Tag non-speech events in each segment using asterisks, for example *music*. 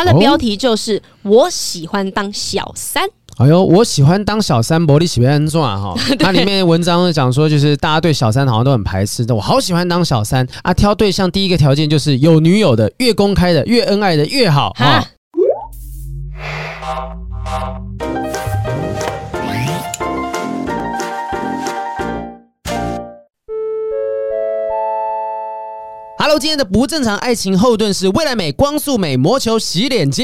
它的标题就是“我喜欢当小三”。哎呦，我喜欢当小三，伯利喜别人赚哈。*laughs* 它里面文章讲说，就是大家对小三好像都很排斥，但我好喜欢当小三啊。挑对象第一个条件就是有女友的，越公开的，越恩爱的越好哈。Hello，今天的不正常爱情后盾是未来美光速美魔球洗脸机。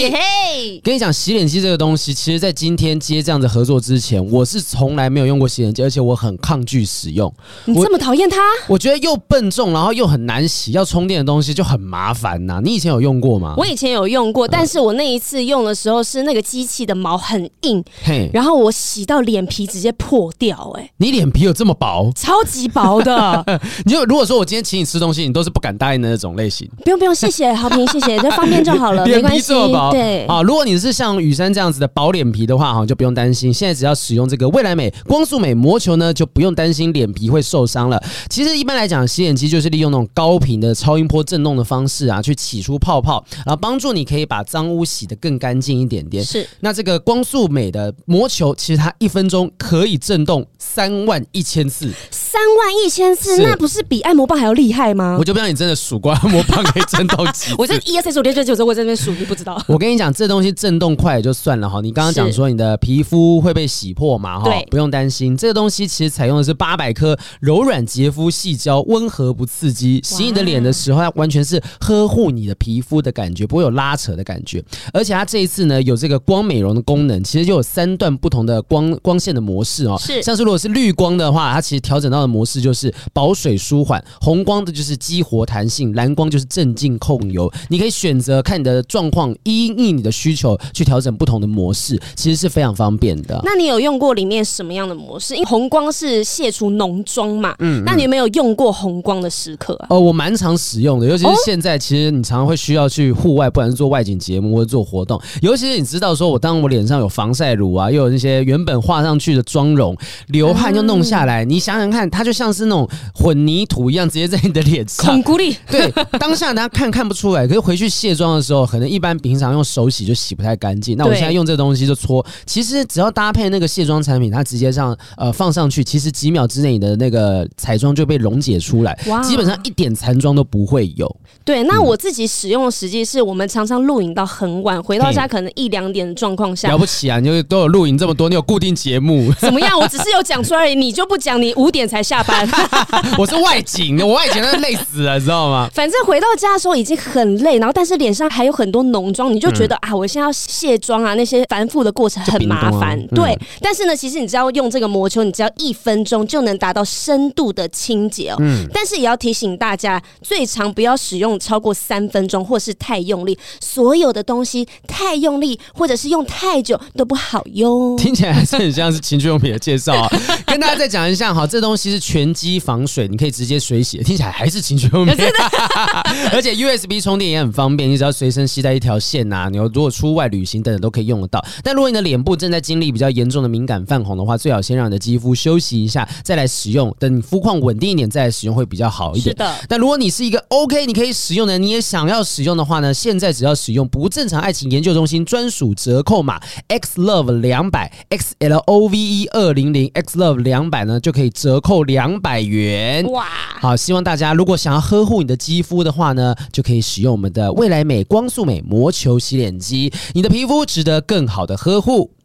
耶嘿！跟你讲，洗脸机这个东西，其实在今天接这样的合作之前，我是从来没有用过洗脸机，而且我很抗拒使用。你这么讨厌它？我觉得又笨重，然后又很难洗，要充电的东西就很麻烦呐。你以前有用过吗？我以前有用过，但是我那一次用的时候是那个机器的毛很硬，嘿，然后我洗到脸皮直接破掉，欸。哎，你脸皮有这么薄？超级薄的。*laughs* 你就如果说我今天请你吃东西，你都是不敢答应的那种类型，不用不用，谢谢 *laughs* 好评，谢谢，这方便就好了，*laughs* 没关系。对啊，如果你是像雨珊这样子的薄脸皮的话，哈，就不用担心。现在只要使用这个未来美光速美魔球呢，就不用担心脸皮会受伤了。其实一般来讲，洗脸机就是利用那种高频的超音波震动的方式啊，去起出泡泡，然后帮助你可以把脏污洗得更干净一点点。是，那这个光速美的魔球，其实它一分钟可以震动三万一千次。三万一千次，那不是比按摩棒还要厉害吗？我就不知道你真的数过按摩棒可以震动几次。*laughs* 我这一二三四五六七八九十，我在这边数，你不知道。*laughs* 我跟你讲，这东西震动快也就算了哈。你刚刚讲说你的皮肤会被洗破嘛哈？对，不用担心。这个东西其实采用的是八百颗柔软洁肤细胶，温和不刺激。洗你的脸的时候，它完全是呵护你的皮肤的感觉，不会有拉扯的感觉。而且它这一次呢，有这个光美容的功能，其实就有三段不同的光光线的模式哦。是，像是如果是绿光的话，它其实调整到的模式就是保水舒缓；红光的就是激活弹性；蓝光就是镇静控油。你可以选择看你的状况，依应你的需求去调整不同的模式，其实是非常方便的。那你有用过里面什么样的模式？因为红光是卸除浓妆嘛，嗯，嗯，那你有没有用过红光的时刻啊？哦，我蛮常使用的，尤其是现在，其实你常常会需要去户外，不管是做外景节目或者做活动，尤其是你知道说，我当我脸上有防晒乳啊，又有那些原本画上去的妆容，流汗又弄下来，嗯、你想想看，它就像是那种混凝土一样，直接在你的脸上。孔骨力。*laughs* 对，当下大家看看不出来，可是回去卸妆的时候，可能一般平常用手洗就洗不太干净。那我现在用这个东西就搓，其实只要搭配那个卸妆产品，它直接上呃放上去，其实几秒之内你的那个彩妆就被溶解出来，哇，基本上一点残妆都不会有。对，那我自己使用的时机是我们常常录影到很晚，回到家可能一两点的状况下。了不起啊！你就都有录影这么多，你有固定节目？怎么样？我只是有讲出来而已，你就不讲？你五点才下班？*laughs* 我是外景，我外景那累死了，知道吗？反正回到家的时候已经很累，然后但是脸上还有很多浓妆，你就觉得、嗯、啊，我现在要卸妆啊，那些繁复的过程很麻烦。啊、对、嗯，但是呢，其实你只要用这个魔球，你只要一分钟就能达到深度的清洁哦。嗯。但是也要提醒大家，最长不要使用超过三分钟，或是太用力。所有的东西太用力，或者是用太久都不好哟。听起来还是很像是情趣用品的介绍啊。*laughs* 跟大家再讲一下哈，这东西是全机防水，你可以直接水洗。听起来还是情趣 *laughs* 而且 USB 充电也很方便，你只要随身携带一条线呐，你如果出外旅行等等都可以用得到。但如果你的脸部正在经历比较严重的敏感泛红的话，最好先让你的肌肤休息一下，再来使用。等你肤况稳定一点再来使用会比较好一点。是的。但如果你是一个 OK，你可以使用的，你也想要使用的话呢，现在只要使用不正常爱情研究中心专属折扣码 X Love 两百 X L O V E 二零零 X Love 两百呢，就可以折扣两百元。哇！好，希望大家如果想呵护你的肌肤的话呢，就可以使用我们的未来美光速美魔球洗脸机，你的皮肤值得更好的呵护。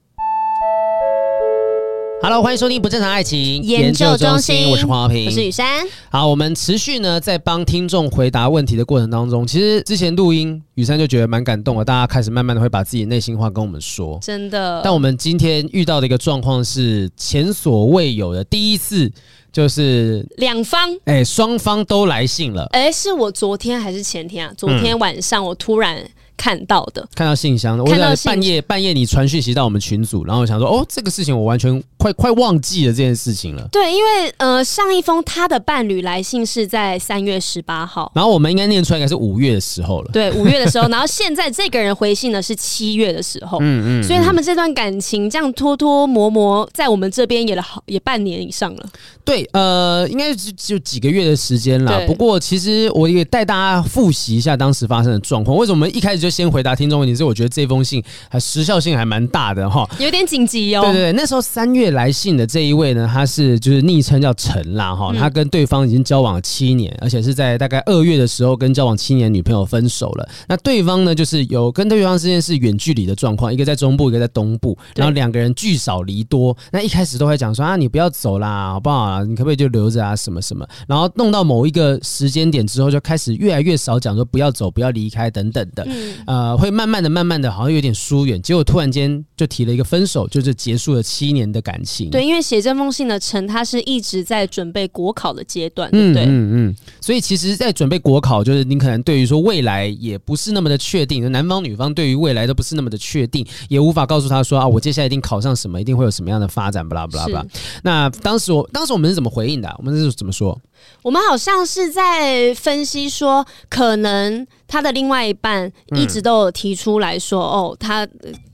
Hello，欢迎收听不正常爱情研究中心，我是黄豪平，我是雨珊。好，我们持续呢在帮听众回答问题的过程当中，其实之前录音雨珊就觉得蛮感动的，大家开始慢慢的会把自己内心话跟我们说，真的。但我们今天遇到的一个状况是前所未有的，第一次。就是两方，哎、欸，双方都来信了。哎、欸，是我昨天还是前天啊？昨天晚上我突然看到的，看到信箱的，我在半夜半夜你传讯息到我们群组，然后我想说，哦，这个事情我完全快快忘记了这件事情了。对，因为呃，上一封他的伴侣来信是在三月十八号，然后我们应该念出来应该是五月的时候了。对，五月的时候，然后现在这个人回信呢是七月的时候，嗯嗯，所以他们这段感情这样拖拖磨磨，在我们这边也了好也半年以上了。对。呃，应该就就几个月的时间了。不过，其实我也带大家复习一下当时发生的状况。为什么一开始就先回答听众问题，是我觉得这封信还时效性还蛮大的哈，有点紧急哦。对对对，那时候三月来信的这一位呢，他是就是昵称叫陈啦哈，他跟对方已经交往了七年，而且是在大概二月的时候跟交往七年女朋友分手了。那对方呢，就是有跟对方之间是远距离的状况，一个在中部，一个在东部，然后两个人聚少离多。那一开始都会讲说啊，你不要走啦，好不好？你可不可以就留着啊，什么什么？然后弄到某一个时间点之后，就开始越来越少讲说不要走，不要离开等等的。嗯，呃，会慢慢的、慢慢的，好像有点疏远。结果突然间就提了一个分手，就是结束了七年的感情。对，因为写这封信的陈，他是一直在准备国考的阶段，对不对？嗯嗯嗯。所以其实，在准备国考，就是你可能对于说未来也不是那么的确定，男方女方对于未来都不是那么的确定，也无法告诉他说啊，我接下来一定考上什么，一定会有什么样的发展，巴拉巴拉巴拉。那当时我当时我们是怎么回应的？我们是怎么说？我们好像是在分析说，可能他的另外一半一直都有提出来说，嗯、哦，他。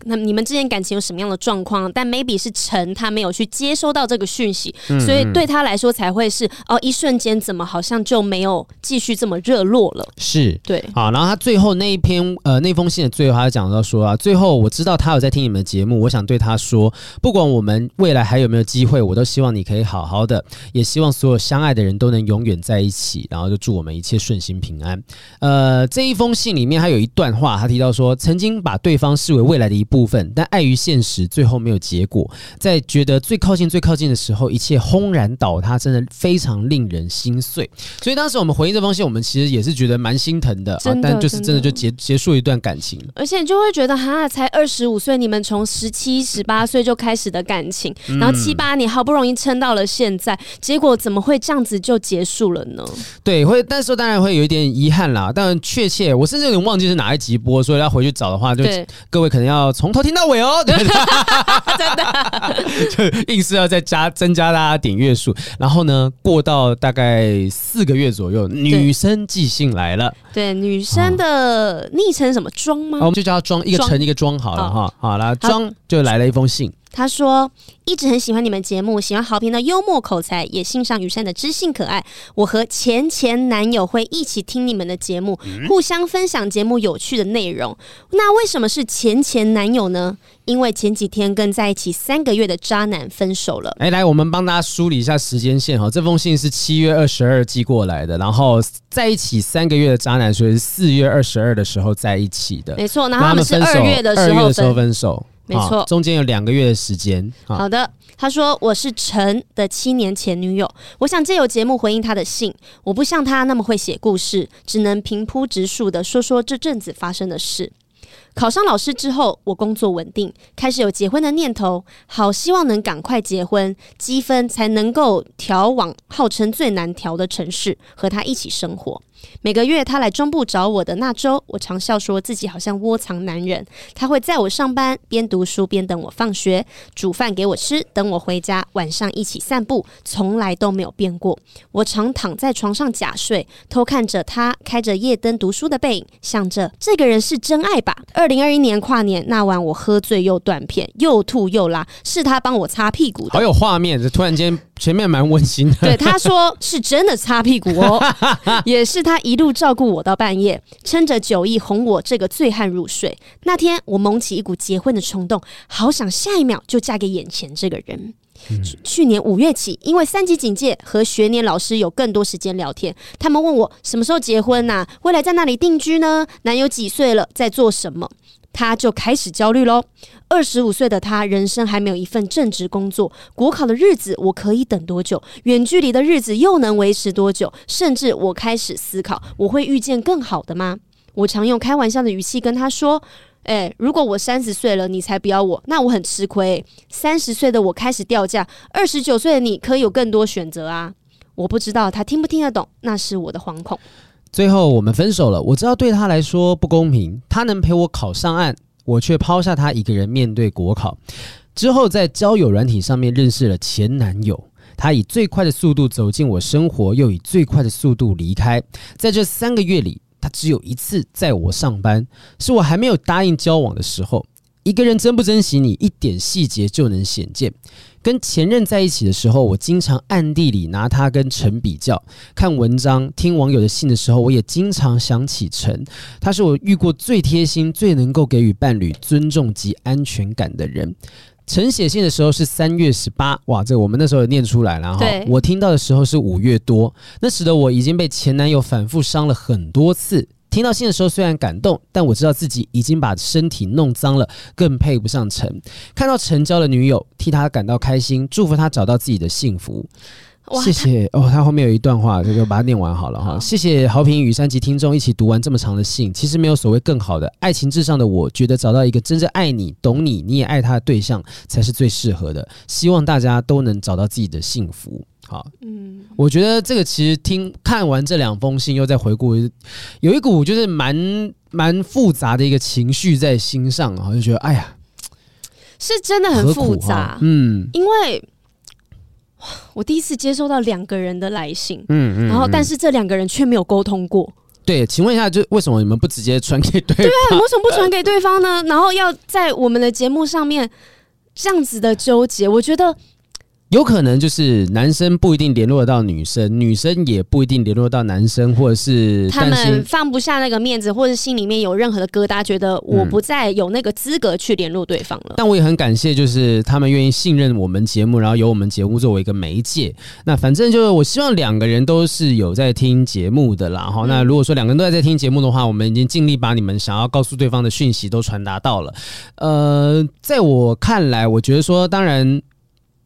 那你们之间感情有什么样的状况？但 maybe 是陈他没有去接收到这个讯息，所以对他来说才会是哦，一瞬间怎么好像就没有继续这么热络了？是对，好，然后他最后那一篇呃那封信的最后，他讲到说啊，最后我知道他有在听你们的节目，我想对他说，不管我们未来还有没有机会，我都希望你可以好好的，也希望所有相爱的人都能永远在一起，然后就祝我们一切顺心平安。呃，这一封信里面还有一段话，他提到说，曾经把对方视为未来的一部分，但碍于现实，最后没有结果。在觉得最靠近、最靠近的时候，一切轰然倒塌，真的非常令人心碎。所以当时我们回应这封信，我们其实也是觉得蛮心疼的，的啊、但就是真的就结结束一段感情。而且你就会觉得，哈，才二十五岁，你们从十七、十八岁就开始的感情，然后七八年好不容易撑到了现在，结果怎么会这样子就结束了呢？对，会，但是当然会有一点遗憾啦。但确切，我甚至有点忘记是哪一集播，所以要回去找的话，就各位可能要从头听到。尾哦，*laughs* 真的，就硬是要再加增加大家点阅数，然后呢，过到大概四个月左右，女生寄信来了。对，女生的昵称什么庄吗？我们就叫她庄，一个陈一个庄好了哈。好了，庄就来了一封信。他说：“一直很喜欢你们节目，喜欢豪平的幽默口才，也欣赏雨山的知性可爱。我和前前男友会一起听你们的节目，互相分享节目有趣的内容。那为什么是前前男友呢？因为前几天跟在一起三个月的渣男分手了。哎，来，我们帮大家梳理一下时间线哈。这封信是七月二十二寄过来的，然后在一起三个月的渣男，所以是四月二十二的时候在一起的。没错，然后他们是二月的时候分手。”没错，中间有两个月的时间。好的，他说我是陈的七年前女友，我想借由节目回应他的信。我不像他那么会写故事，只能平铺直述的说说这阵子发生的事。考上老师之后，我工作稳定，开始有结婚的念头，好希望能赶快结婚，积分才能够调往号称最难调的城市，和他一起生活。每个月他来中部找我的那周，我常笑说自己好像窝藏男人。他会载我上班，边读书边等我放学，煮饭给我吃，等我回家，晚上一起散步，从来都没有变过。我常躺在床上假睡，偷看着他开着夜灯读书的背影，想着这个人是真爱吧。二零二一年跨年那晚，我喝醉又断片，又吐又拉，是他帮我擦屁股的。好有画面，这突然间前面蛮温馨的。对，他说是真的擦屁股哦，*laughs* 也是。他一路照顾我到半夜，撑着酒意哄我这个醉汉入睡。那天我萌起一股结婚的冲动，好想下一秒就嫁给眼前这个人。嗯、去年五月起，因为三级警戒和学年老师有更多时间聊天，他们问我什么时候结婚呐、啊？未来在哪里定居呢？男友几岁了？在做什么？他就开始焦虑喽。二十五岁的他，人生还没有一份正职工作，国考的日子我可以等多久？远距离的日子又能维持多久？甚至我开始思考，我会遇见更好的吗？我常用开玩笑的语气跟他说：“诶，如果我三十岁了，你才不要我，那我很吃亏。三十岁的我开始掉价，二十九岁的你可以有更多选择啊！”我不知道他听不听得懂，那是我的惶恐。最后我们分手了，我知道对他来说不公平，他能陪我考上岸，我却抛下他一个人面对国考。之后在交友软体上面认识了前男友，他以最快的速度走进我生活，又以最快的速度离开。在这三个月里，他只有一次在我上班，是我还没有答应交往的时候。一个人珍不珍惜你，一点细节就能显见。跟前任在一起的时候，我经常暗地里拿他跟陈比较，看文章、听网友的信的时候，我也经常想起陈。他是我遇过最贴心、最能够给予伴侣尊重及安全感的人。陈写信的时候是三月十八，哇，这我们那时候也念出来了哈。我听到的时候是五月多，那时的我已经被前男友反复伤了很多次。听到信的时候虽然感动，但我知道自己已经把身体弄脏了，更配不上陈。看到陈交的女友，替他感到开心，祝福他找到自己的幸福。谢谢哦，他后面有一段话，就就把它念完好了哈。谢谢好评雨山及听众一起读完这么长的信。其实没有所谓更好的，爱情至上的我觉得找到一个真正爱你、懂你、你也爱他的对象才是最适合的。希望大家都能找到自己的幸福。好，嗯，我觉得这个其实听看完这两封信，又再回顾，有一股就是蛮蛮复杂的一个情绪在心上，然后就觉得哎呀，是真的很复杂，嗯，因为。我第一次接收到两个人的来信，嗯嗯，然后但是这两个人却没有沟通过。对，请问一下，就为什么你们不直接传给对方？对啊，为什么不传给对方呢？然后要在我们的节目上面这样子的纠结，我觉得。有可能就是男生不一定联络得到女生，女生也不一定联络到男生，或者是他们放不下那个面子，或者心里面有任何的疙瘩，觉得我不再有那个资格去联络对方了。嗯。但我也很感谢，就是他们愿意信任我们节目，然后由我们节目作为一个媒介。那反正就是我希望两个人都是有在听节目的啦。哈，那如果说两个人都在在听节目的话，我们已经尽力把你们想要告诉对方的讯息都传达到了。呃，在我看来，我觉得说，当然。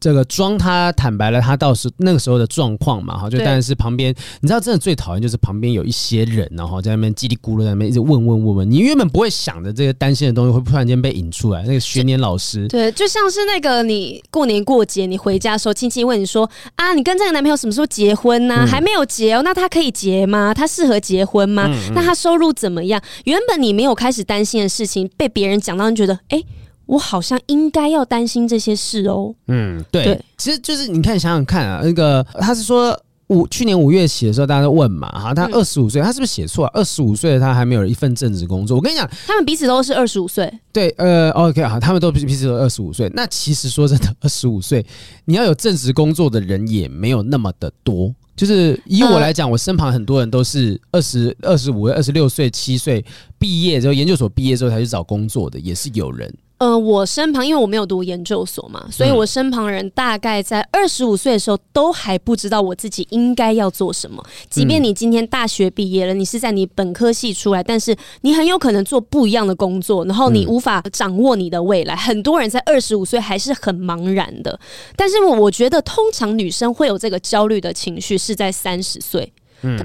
这个庄他坦白了，他到时那个时候的状况嘛，哈，就当然是旁边，你知道，真的最讨厌就是旁边有一些人，然后在那边叽里咕噜在那边一直问问问问，你原本不会想的这个担心的东西，会突然间被引出来。那个学年老师，对，就像是那个你过年过节你回家的时候，亲戚问你说啊，你跟这个男朋友什么时候结婚呢？啊？嗯、还没有结哦，那他可以结吗？他适合结婚吗？嗯嗯，那他收入怎么样？原本你没有开始担心的事情，被别人讲到，你觉得哎。诶我好像应该要担心这些事哦。嗯，对，对其实就是你看，想想看啊，那个他是说五去年五月起的时候，大家都问嘛，哈，他二十五岁，他是不是写错？二十五岁的他还没有一份正职工作。我跟你讲，他们彼此都是二十五岁。对，呃，OK 好，他们都彼此都二十五岁。那其实说真的，*laughs* 二十五岁你要有正职工作的人也没有那么的多。就是以我来讲，我身旁很多人都是二十二十五岁、二十六岁、七岁毕业之后，研究所毕业之后才去找工作的，也是有人。呃，我身旁因为我没有读研究所嘛，所以我身旁人大概在二十五岁的时候都还不知道我自己应该要做什么。即便你今天大学毕业了，你是在你本科系出来，但是你很有可能做不一样的工作，然后你无法掌握你的未来。很多人在二十五岁还是很茫然的，但是我觉得通常女生会有这个焦虑的情绪是在三十岁。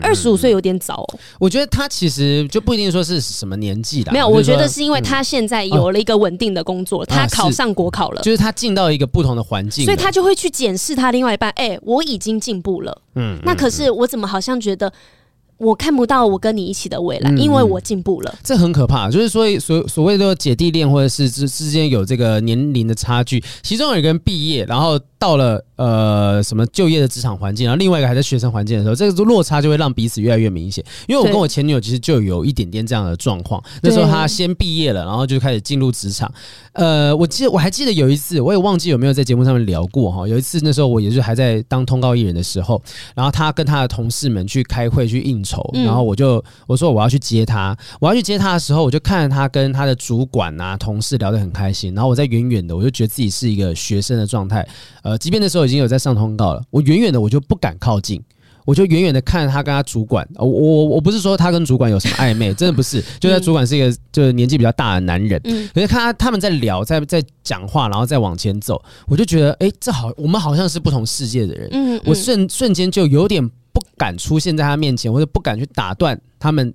二十五岁有点早哦，我觉得他其实就不一定说是什么年纪的，没有，我觉得是因为他现在有了一个稳定的工作，他考上国考了，就是他进到一个不同的环境，所以他就会去检视他另外一半，哎，我已经进步了，嗯，那可是我怎么好像觉得。我看不到我跟你一起的未来，因为我进步了。嗯，这很可怕。就是所以，所所谓的姐弟恋，或者是之之间有这个年龄的差距，其中有一个人毕业，然后到了呃什么就业的职场环境，然后另外一个还在学生环境的时候，这个落差就会让彼此越来越明显。因为我跟我前女友其实就有一点点这样的状况。那时候她先毕业了，然后就开始进入职场。呃，我记得我还记得有一次，我也忘记有没有在节目上面聊过哈。有一次那时候我也是还在当通告艺人的时候，然后她跟她的同事们去开会去应酬，然后我就我说我要去接她，我要去接她的时候，我就看着她跟她的主管啊同事聊得很开心，然后我在远远的我就觉得自己是一个学生的状态，呃，即便那时候已经有在上通告了，我远远的我就不敢靠近。我就远远的看着他跟他主管，我我我不是说他跟主管有什么暧昧，真的不是，就他主管是一个就是年纪比较大的男人，嗯，可是看他他们在聊，在在讲话，然后再往前走，我就觉得，哎，这好，我们好像是不同世界的人，嗯，我瞬瞬间就有点不敢出现在他面前，或者不敢去打断他们。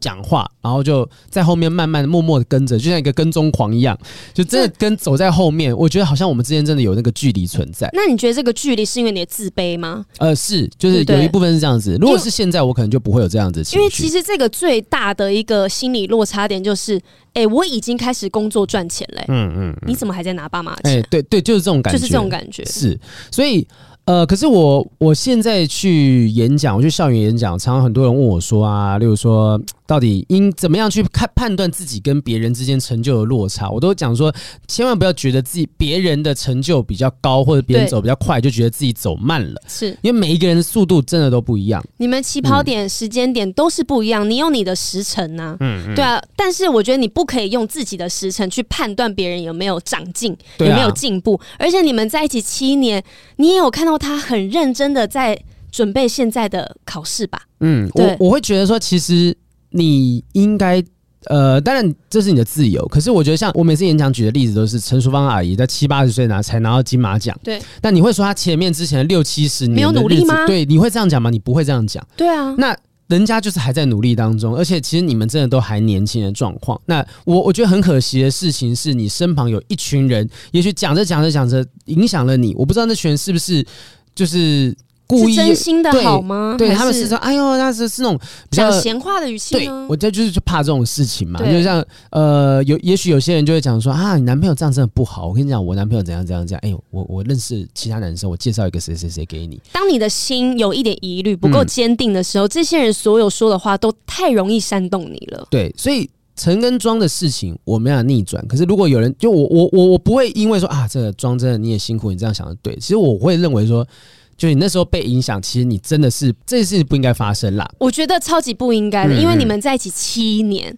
讲话，然后就在后面慢慢的、默默的跟着，就像一个跟踪狂一样，就真的跟走在后面。我觉得好像我们之间真的有那个距离存在。那你觉得这个距离是因为你的自卑吗？呃，是，就是有一部分是这样子。如果是现在，我可能就不会有这样子情绪。因为其实这个最大的一个心理落差点就是，哎，我已经开始工作赚钱嘞，嗯嗯，你怎么还在拿爸妈的钱？哎，对对，就是这种感觉，就是这种感觉。是，所以。呃，可是我我现在去演讲，我去校园演讲，常常很多人问我说啊，例如说，到底应怎么样去看判断自己跟别人之间成就的落差？我都讲说，千万不要觉得自己别人的成就比较高，或者别人走比较快，就觉得自己走慢了。是因为每一个人的速度真的都不一样，你们起跑点、时间点都是不一样。你有你的时辰呐，嗯，对啊。但是我觉得你不可以用自己的时辰去判断别人有没有长进，有没有进步。而且你们在一起七年，你也有看到他很认真的在。准备现在的考试吧。嗯，我我会觉得说，其实你应该，呃，当然这是你的自由。可是我觉得，像我每次演讲举的例子都是陈淑芳阿姨在七八十岁拿才拿到金马奖。对。但你会说她前面之前的六七十年没有努力吗？对，你会这样讲吗？你不会这样讲。对啊。那人家就是还在努力当中，而且其实你们真的都还年轻的状况。那我我觉得很可惜的事情是你身旁有一群人，也许讲着讲着讲着影响了你。我不知道那群人是不是就是。故意真心的好吗？对，对他们是说，哎呦，那是是那种比较闲话的语气。对，我这就是就怕这种事情嘛。就像呃，有也许有些人就会讲说啊，你男朋友这样真的不好。我跟你讲，我男朋友怎样怎样怎样。哎呦，我我认识其他男生，我介绍一个谁谁谁给你。当你的心有一点疑虑，不够坚定的时候，嗯，这些人所有说的话都太容易煽动你了。对，所以陈跟庄的事情我没有逆转。可是如果有人就我我我我不会因为说啊，这个庄真的你也辛苦，你这样想的对。其实我会认为说。就你那时候被影响，其实你真的是这件事情不应该发生啦。我觉得超级不应该的，嗯嗯，因为你们在一起七年，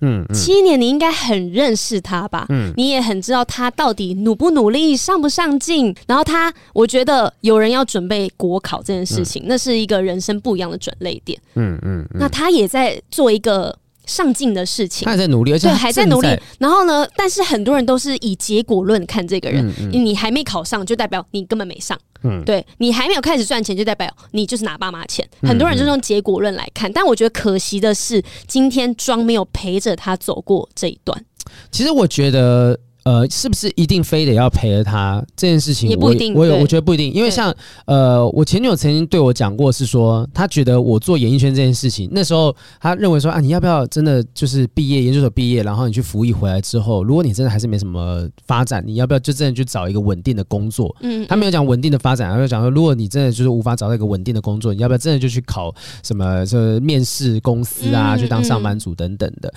嗯，嗯，七年你应该很认识他吧？嗯，你也很知道他到底努不努力、上不上进。然后他，我觉得有人要准备国考这件事情，嗯，那是一个人生不一样的转捩点。嗯嗯，嗯，那他也在做一个。上进的事情，他还在努力，而且对还在努力。然后呢？但是很多人都是以结果论看这个人。嗯嗯、你还没考上，就代表你根本没上。嗯，对你还没有开始赚钱，就代表你就是拿爸妈钱。很多人就是用结果论来看，但我觉得可惜的是，今天庄没有陪着他走过这一段。其实我觉得。呃，是不是一定非得要陪着他这件事情？也不一定。我有，我觉得不一定，因为像呃，我前女友曾经对我讲过，是说她觉得我做演艺圈这件事情，那时候她认为说啊，你要不要真的就是毕业研究所毕业，然后你去服役回来之后，如果你真的还是没什么发展，你要不要就真的去找一个稳定的工作？嗯，他没有讲稳定的发展，他就讲说，如果你真的就是无法找到一个稳定的工作，你要不要真的就去考什么这面试公司啊，去当上班族等等的。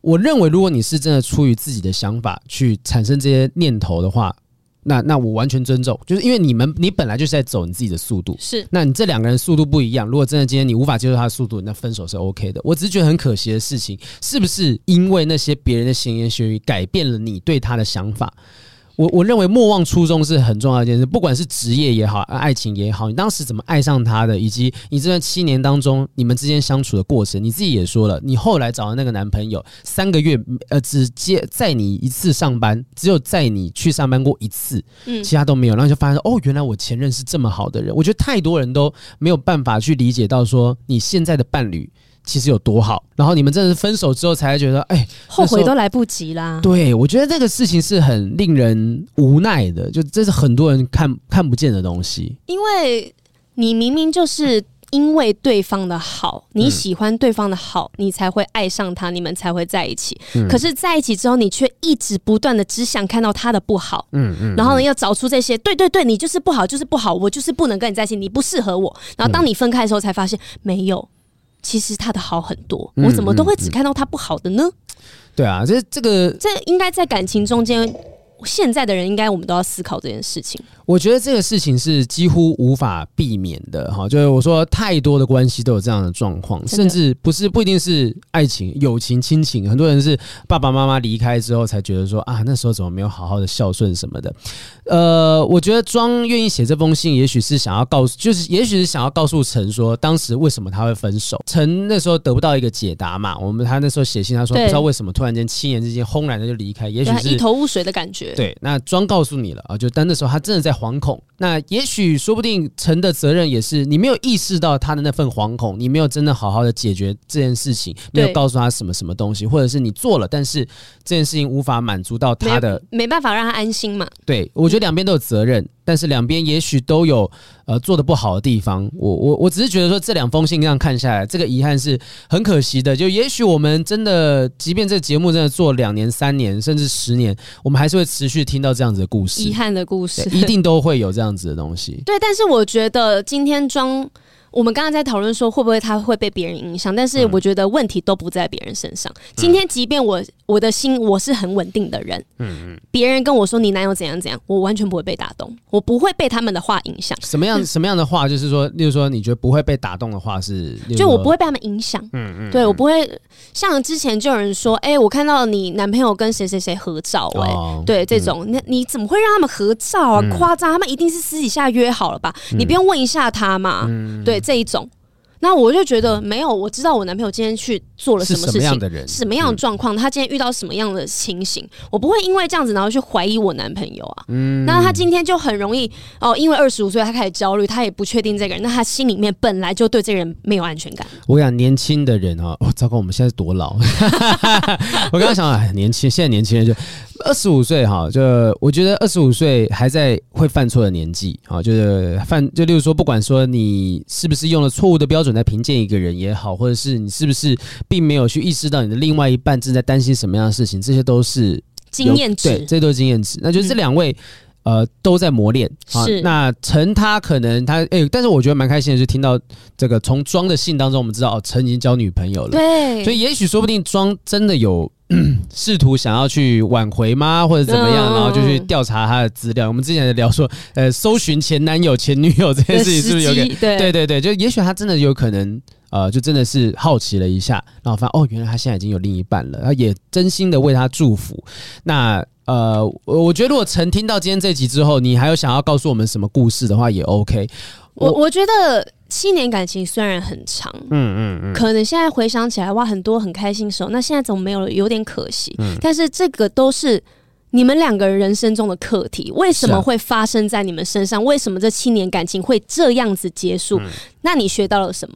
我认为，如果你是真的出于自己的想法去产生这些念头的话，那那我完全尊重，就是因为你们你本来就是在走你自己的速度，是。那你这两个人速度不一样，如果真的今天你无法接受他的速度，那分手是 OK 的。我只是觉得很可惜的事情，是不是因为那些别人的闲言闲语改变了你对他的想法？我我认为莫忘初衷是很重要的一件事，不管是职业也好，爱情也好，你当时怎么爱上他的，以及你这段七年当中你们之间相处的过程，你自己也说了，你后来找的那个男朋友三个月呃只接载你一次上班，只有载你去上班过一次，嗯，其他都没有，然后就发现哦，原来我前任是这么好的人。我觉得太多人都没有办法去理解到说你现在的伴侣。其实有多好，然后你们真的是分手之后才觉得，哎，后悔都来不及啦。对，我觉得这个事情是很令人无奈的，就这是很多人看看不见的东西。因为你明明就是因为对方的好，你喜欢对方的好，嗯、你才会爱上他，你们才会在一起。嗯、可是在一起之后，你却一直不断的只想看到他的不好。嗯嗯。然后呢，要找出这些，对对对，你就是不好，就是不好，我就是不能跟你在一起，你不适合我。然后当你分开的时候，才发现没有。其实他的好很多，我怎么都会只看到他不好的呢？对啊，这这个这应该在感情中间，现在的人应该我们都要思考这件事情。我觉得这个事情是几乎无法避免的哈，就是我说太多的关系都有这样的状况，甚至不是不一定是爱情、友情、亲情，很多人是爸爸妈妈离开之后才觉得说啊，那时候怎么没有好好的孝顺什么的。呃，我觉得庄愿意写这封信，也许是想要告诉，就是也许是想要告诉陈说，当时为什么他会分手。陈那时候得不到一个解答嘛，我们他那时候写信，他说不知道为什么突然间七年之间轰然的就离开，也许是一头雾水的感觉。对，那庄告诉你了啊，就但那时候他真的在。惶恐，那也许说不定陈的责任也是你没有意识到他的那份惶恐，你没有真的好好的解决这件事情，没有告诉他什么什么东西，或者是你做了，但是这件事情无法满足到他的，没，没办法让他安心嘛。对，我觉得两边都有责任。嗯但是两边也许都有呃做的不好的地方，我我我只是觉得说这两封信这样看下来，这个遗憾是很可惜的。就也许我们真的，即便这个节目真的做两年、三年，甚至十年，我们还是会持续听到这样子的故事，遗憾的故事，一定都会有这样子的东西。对，但是我觉得今天庄。我们刚刚在讨论说会不会他会被别人影响，但是我觉得问题都不在别人身上。嗯、今天即便我我的心我是很稳定的人，嗯嗯，别人跟我说你男友怎样怎样，我完全不会被打动，我不会被他们的话影响。什么样什么样的话？就是说，例如说，你觉得不会被打动的话是，就我不会被他们影响。嗯嗯，对我不会像之前就有人说，哎、欸，我看到你男朋友跟谁谁谁合照、欸，哎、哦，对这种，那、嗯、你怎么会让他们合照啊？夸张，他们一定是私底下约好了吧？嗯、你不用问一下他嘛？嗯、对。这一种，那我就觉得没有，我知道我男朋友今天去做了什么事情，什么样的人，什么样的状况，他今天遇到什么样的情形，我不会因为这样子然后去怀疑我男朋友啊。嗯，那他今天就很容易哦，因为二十五岁他开始焦虑，他也不确定这个人，那他心里面本来就对这个人没有安全感。我想年轻的人啊，哦，糟糕，我们现在多老？*laughs* 我刚刚想，哎，年轻，现在年轻人就。二十五岁哈，就我觉得二十五岁还在会犯错的年纪啊，就是犯就例如说，不管说你是不是用了错误的标准来评鉴一个人也好，或者是你是不是并没有去意识到你的另外一半正在担心什么样的事情，这些都是经验值，对，这些都是经验值。那就是这两位、嗯、呃都在磨练啊。是那陈他可能他哎、欸，但是我觉得蛮开心的，是听到这个从庄的信当中，我们知道哦，陈已经交女朋友了，对，所以也许说不定庄真的有。*clears throat* 试图想要去挽回吗，或者怎么样？然后就去调查他的资料。我们之前聊说，呃，搜寻前男友、前女友这件事情是不是有点？对对对对，就也许他真的有可能，呃，就真的是好奇了一下，然后发现哦，原来他现在已经有另一半了，他也真心的为他祝福。那呃，我觉得如果曾听到今天这集之后，你还有想要告诉我们什么故事的话，也 OK。我我觉得。七年感情虽然很长，嗯嗯嗯，可能现在回想起来哇，很多很开心的时候，那现在怎么没有了？有点可惜。嗯，但是这个都是你们两个人人生中的课题，为什么会发生在你们身上？为什么这七年感情会这样子结束？那你学到了什么？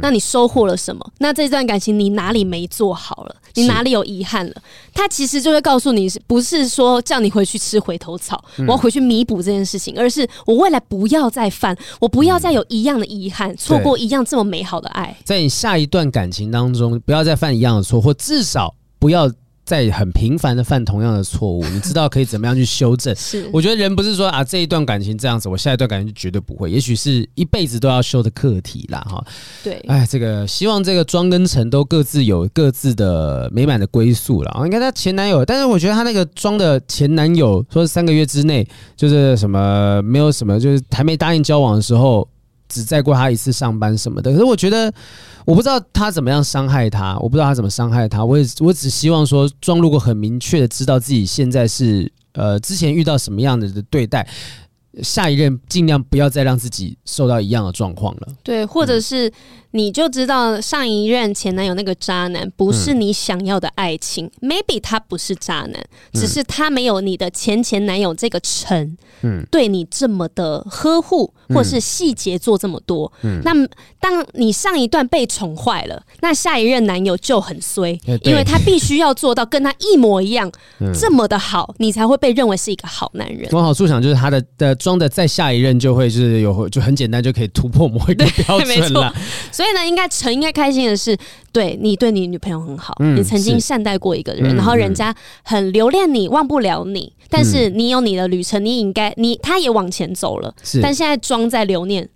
那你收获了什么？那这段感情你哪里没做好了？你哪里有遗憾了？他其实就会告诉你，不是说叫你回去吃回头草，我要回去弥补这件事情，而是我未来不要再犯，我不要再有一样的遗憾，错过一样这么美好的爱。在你下一段感情当中，不要再犯一样的错，或至少不要。在很频繁的犯同样的错误，你知道可以怎么样去修正？*laughs* 是，我觉得人不是说啊，这一段感情这样子，我下一段感情就绝对不会，也许是一辈子都要修的课题啦，哈。对，哎，这个希望这个庄跟陈都各自有各自的美满的归宿了啊。应该他前男友，但是我觉得他那个庄的前男友说三个月之内就是什么没有什么，就是还没答应交往的时候。只载过他一次上班什么的，可是我觉得，我不知道他怎么样伤害他，我不知道他怎么伤害他，我也我只希望说，庄如果很明确的知道自己现在是呃之前遇到什么样的的对待，下一任尽量不要再让自己受到一样的状况了。对，或者是。嗯你就知道上一任前男友那个渣男不是你想要的爱情，嗯，maybe 他不是渣男，只是他没有你的前前男友这个陈，嗯，对你这么的呵护，或是细节做这么多，嗯，那当你上一段被宠坏了，那下一任男友就很衰，因为他必须要做到跟他一模一样，这么的好，你才会被认为是一个好男人。往好处想，就是他的的装的再下一任就会就是有就很简单就可以突破某一个标准了。所以呢，应该陈应该开心的是，对你对你女朋友很好，嗯、你曾经善待过一个人，然后人家很留恋你，忘不了你，但是你有你的旅程，你应该你他也往前走了，是。但现在装在留念。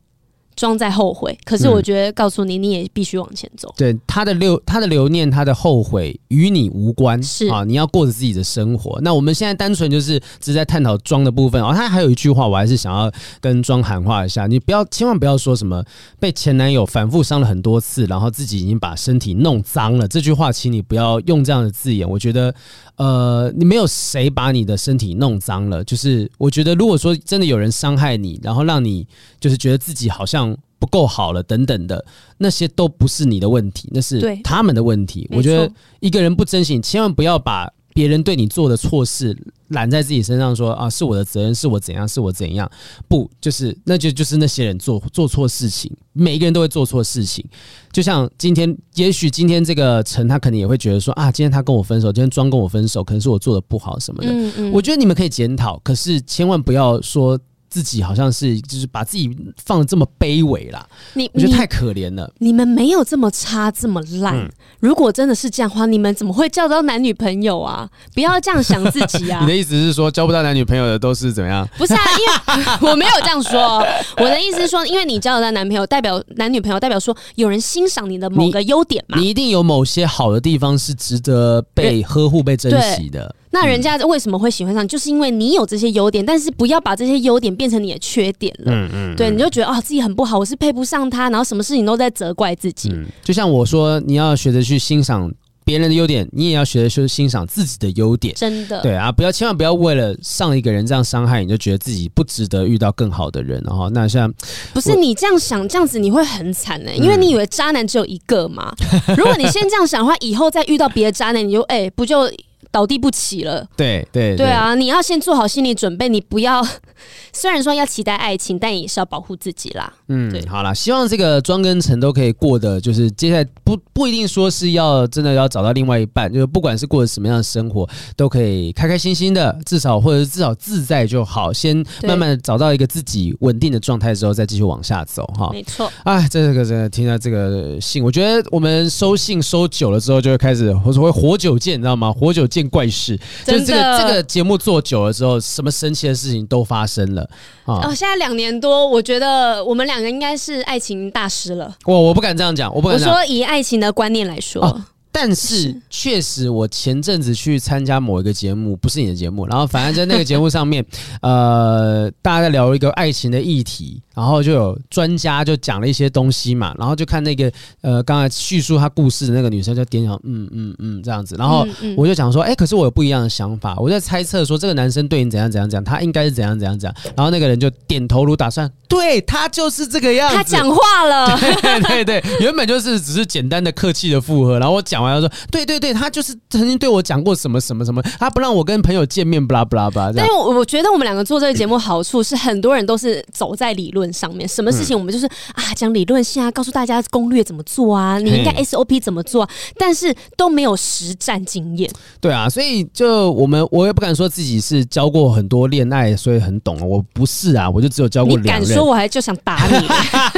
装在后悔，可是我觉得告诉你，你也必须往前走。嗯、对他的留，他的留念，他的后悔与你无关，是啊，你要过着自己的生活。那我们现在单纯就是只在探讨庄的部分哦。他还有一句话，我还是想要跟庄喊话一下：你不要，千万不要说什么被前男友反复伤了很多次，然后自己已经把身体弄脏了。这句话，请你不要用这样的字眼。我觉得，呃，你没有谁把你的身体弄脏了。就是我觉得，如果说真的有人伤害你，然后让你就是觉得自己好像。不够好了，等等的那些都不是你的问题，那是他们的问题。我觉得一个人不珍惜，千万不要把别人对你做的错事揽在自己身上说，说啊是我的责任，是我怎样，是我怎样。不，就是那就就是那些人做做错事情，每一个人都会做错事情。就像今天，也许今天这个陈他可能也会觉得说啊，今天他跟我分手，今天庄跟我分手，可能是我做的不好什么的。嗯嗯，我觉得你们可以检讨，可是千万不要说。自己好像是就是把自己放的这么卑微啦。你我觉得太可怜了。你们没有这么差这么烂。嗯、如果真的是这样的话，你们怎么会交到男女朋友啊？不要这样想自己啊！*laughs* 你的意思是说交不到男女朋友的都是怎么样？不是啊，因为 *laughs* 我没有这样说。我的意思是说，因为你交得到男朋友，代表男女朋友代表说有人欣赏你的某个优点嘛。你一定有某些好的地方是值得被呵护、被珍惜的。那人家为什么会喜欢上？就是因为你有这些优点，但是不要把这些优点变成你的缺点了。嗯嗯，对，你就觉得啊、哦、自己很不好，我是配不上他，然后什么事情都在责怪自己。嗯，就像我说，你要学着去欣赏别人的优点，你也要学着去欣赏自己的优点。真的，对啊，不要千万不要为了上一个人这样伤害，你就觉得自己不值得遇到更好的人。然后那像不是你这样想，这样子你会很惨呢、欸，因为你以为渣男只有一个嘛。如果你先这样想的话，以后再遇到别的渣男，你就哎、欸、不就。倒地不起了，对对对，啊！你要先做好心理准备，你不要。*laughs* 虽然说要期待爱情，但也是要保护自己啦。嗯，对，好啦，希望这个庄跟陈都可以过的，就是接下来不不一定说是要真的要找到另外一半，就是不管是过着什么样的生活，都可以开开心心的，至少或者是至少自在就好。先慢慢的找到一个自己稳定的状态之后，再继续往下走哈。没错。哎，这个真的听到这个信，我觉得我们收信收久了之后，就会开始或者会活久见，你知道吗？活久见。怪事，就是这个这个节目做久了之后，什么神奇的事情都发生了啊！哦，现在两年多，我觉得我们两个应该是爱情大师了。我我不敢这样讲，我不敢讲。我说以爱情的观念来说。哦但是确实，我前阵子去参加某一个节目，不是你的节目，然后反正在那个节目上面，*laughs* 呃，大家在聊一个爱情的议题，然后就有专家就讲了一些东西嘛，然后就看那个呃，刚才叙述他故事的那个女生就点头，嗯嗯嗯这样子，然后我就讲说，哎、欸，可是我有不一样的想法，我在猜测说这个男生对你怎样怎样怎样，他应该是怎样怎样怎样，然后那个人就点头如打算，对，他就是这个样子，他讲话了，*laughs* 对对对，原本就是只是简单的客气的附和，然后我讲。完了说，对对对，他就是曾经对我讲过什么什么什么，他不让我跟朋友见面，巴拉巴拉巴拉。但是我我觉得我们两个做这个节目好处是，很多人都是走在理论上面，什么事情我们就是、嗯、啊讲理论性啊，告诉大家攻略怎么做啊，你应该 SOP 怎么做啊，但是都没有实战经验。对啊，所以就我们我也不敢说自己是教过很多恋爱，所以很懂。我不是啊，我就只有教过。你敢说，我还就想打你。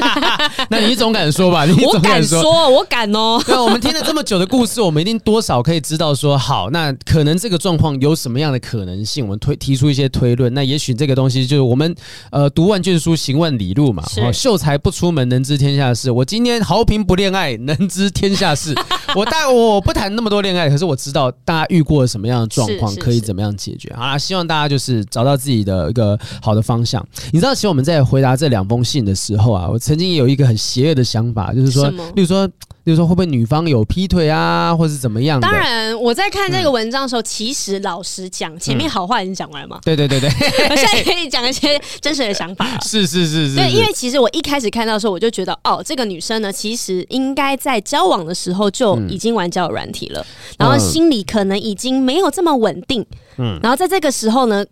*laughs* 那你总敢说吧？你总敢说，我敢说，我敢哦。对，我们听了这么久的故事，我们一定多少可以知道说，好，那可能这个状况有什么样的可能性？我们推提出一些推论。那也许这个东西就是我们呃读万卷书，行万里路嘛。哦，秀才不出门，能知天下事。我今天豪平不恋爱，能知天下事。我但我不谈那么多恋爱，可是我知道大家遇过什么样的状况，可以怎么样解决。啊，希望大家就是找到自己的一个好的方向。你知道，其实我们在回答这两封信的时候啊，我曾经也有一个很邪恶的想法，就是说，例如说。就是说会不会女方有劈腿啊，或是怎么样？当然，我在看这个文章的时候，嗯、其实老实讲，前面好话已经讲完了嘛。对对对对，我现在可以讲一些真实的想法。*laughs* 是是是是。对，因为其实我一开始看到的时候，我就觉得，哦，这个女生呢，其实应该在交往的时候就已经玩交友软体了，嗯、然后心里可能已经没有这么稳定。嗯。然后在这个时候呢。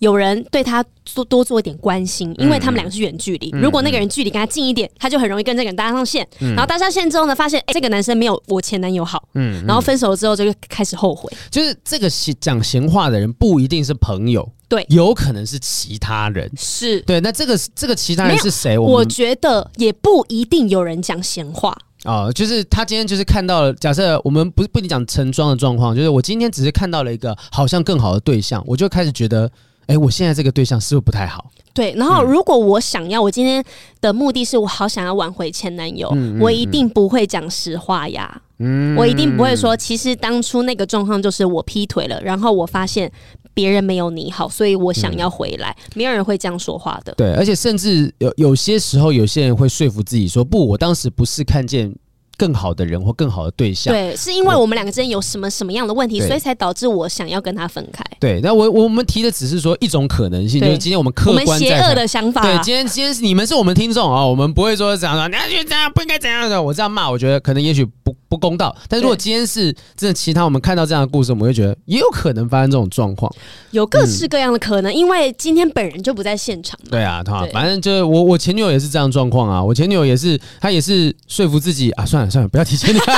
有人对他多多做一点关心，因为他们两个是远距离。嗯、如果那个人距离跟他近一点，他就很容易跟这个人搭上线。嗯、然后搭上线之后呢，发现哎、欸，这个男生没有我前男友好。嗯。然后分手之后就开始后悔。就是这个讲闲话的人不一定是朋友，对，有可能是其他人。是对。那这个这个其他人是谁？我觉得也不一定有人讲闲话。哦，就是他今天就是看到了。假设我们不不一定讲陈庄的状况，就是我今天只是看到了一个好像更好的对象，我就开始觉得。哎，我现在这个对象是不是不太好？对，然后如果我想要，嗯、我今天的目的是我好想要挽回前男友，嗯嗯嗯、我一定不会讲实话呀。嗯，我一定不会说，其实当初那个状况就是我劈腿了，然后我发现别人没有你好，所以我想要回来。嗯、没有人会这样说话的。对，而且甚至有有些时候，有些人会说服自己说，不，我当时不是看见。更好的人或更好的对象，对，是因为我们两个之间有什么什么样的问题，所以才导致我想要跟他分开。对，那我我们提的只是说一种可能性，就是今天我们客观邪恶的想法。对，今天今天是你们是我们听众啊，我们不会说这样说，你要去这样不应该怎样的。我这样骂，我觉得可能也许不不公道。但是如果今天是真的其他，我们看到这样的故事，我们会觉得也有可能发生这种状况，有各式各样的可能。嗯、因为今天本人就不在现场。对啊，他，反正就是我我前女友也是这样状况啊。我前女友也是，她也是说服自己啊，算了算了，不要提前女友。*laughs*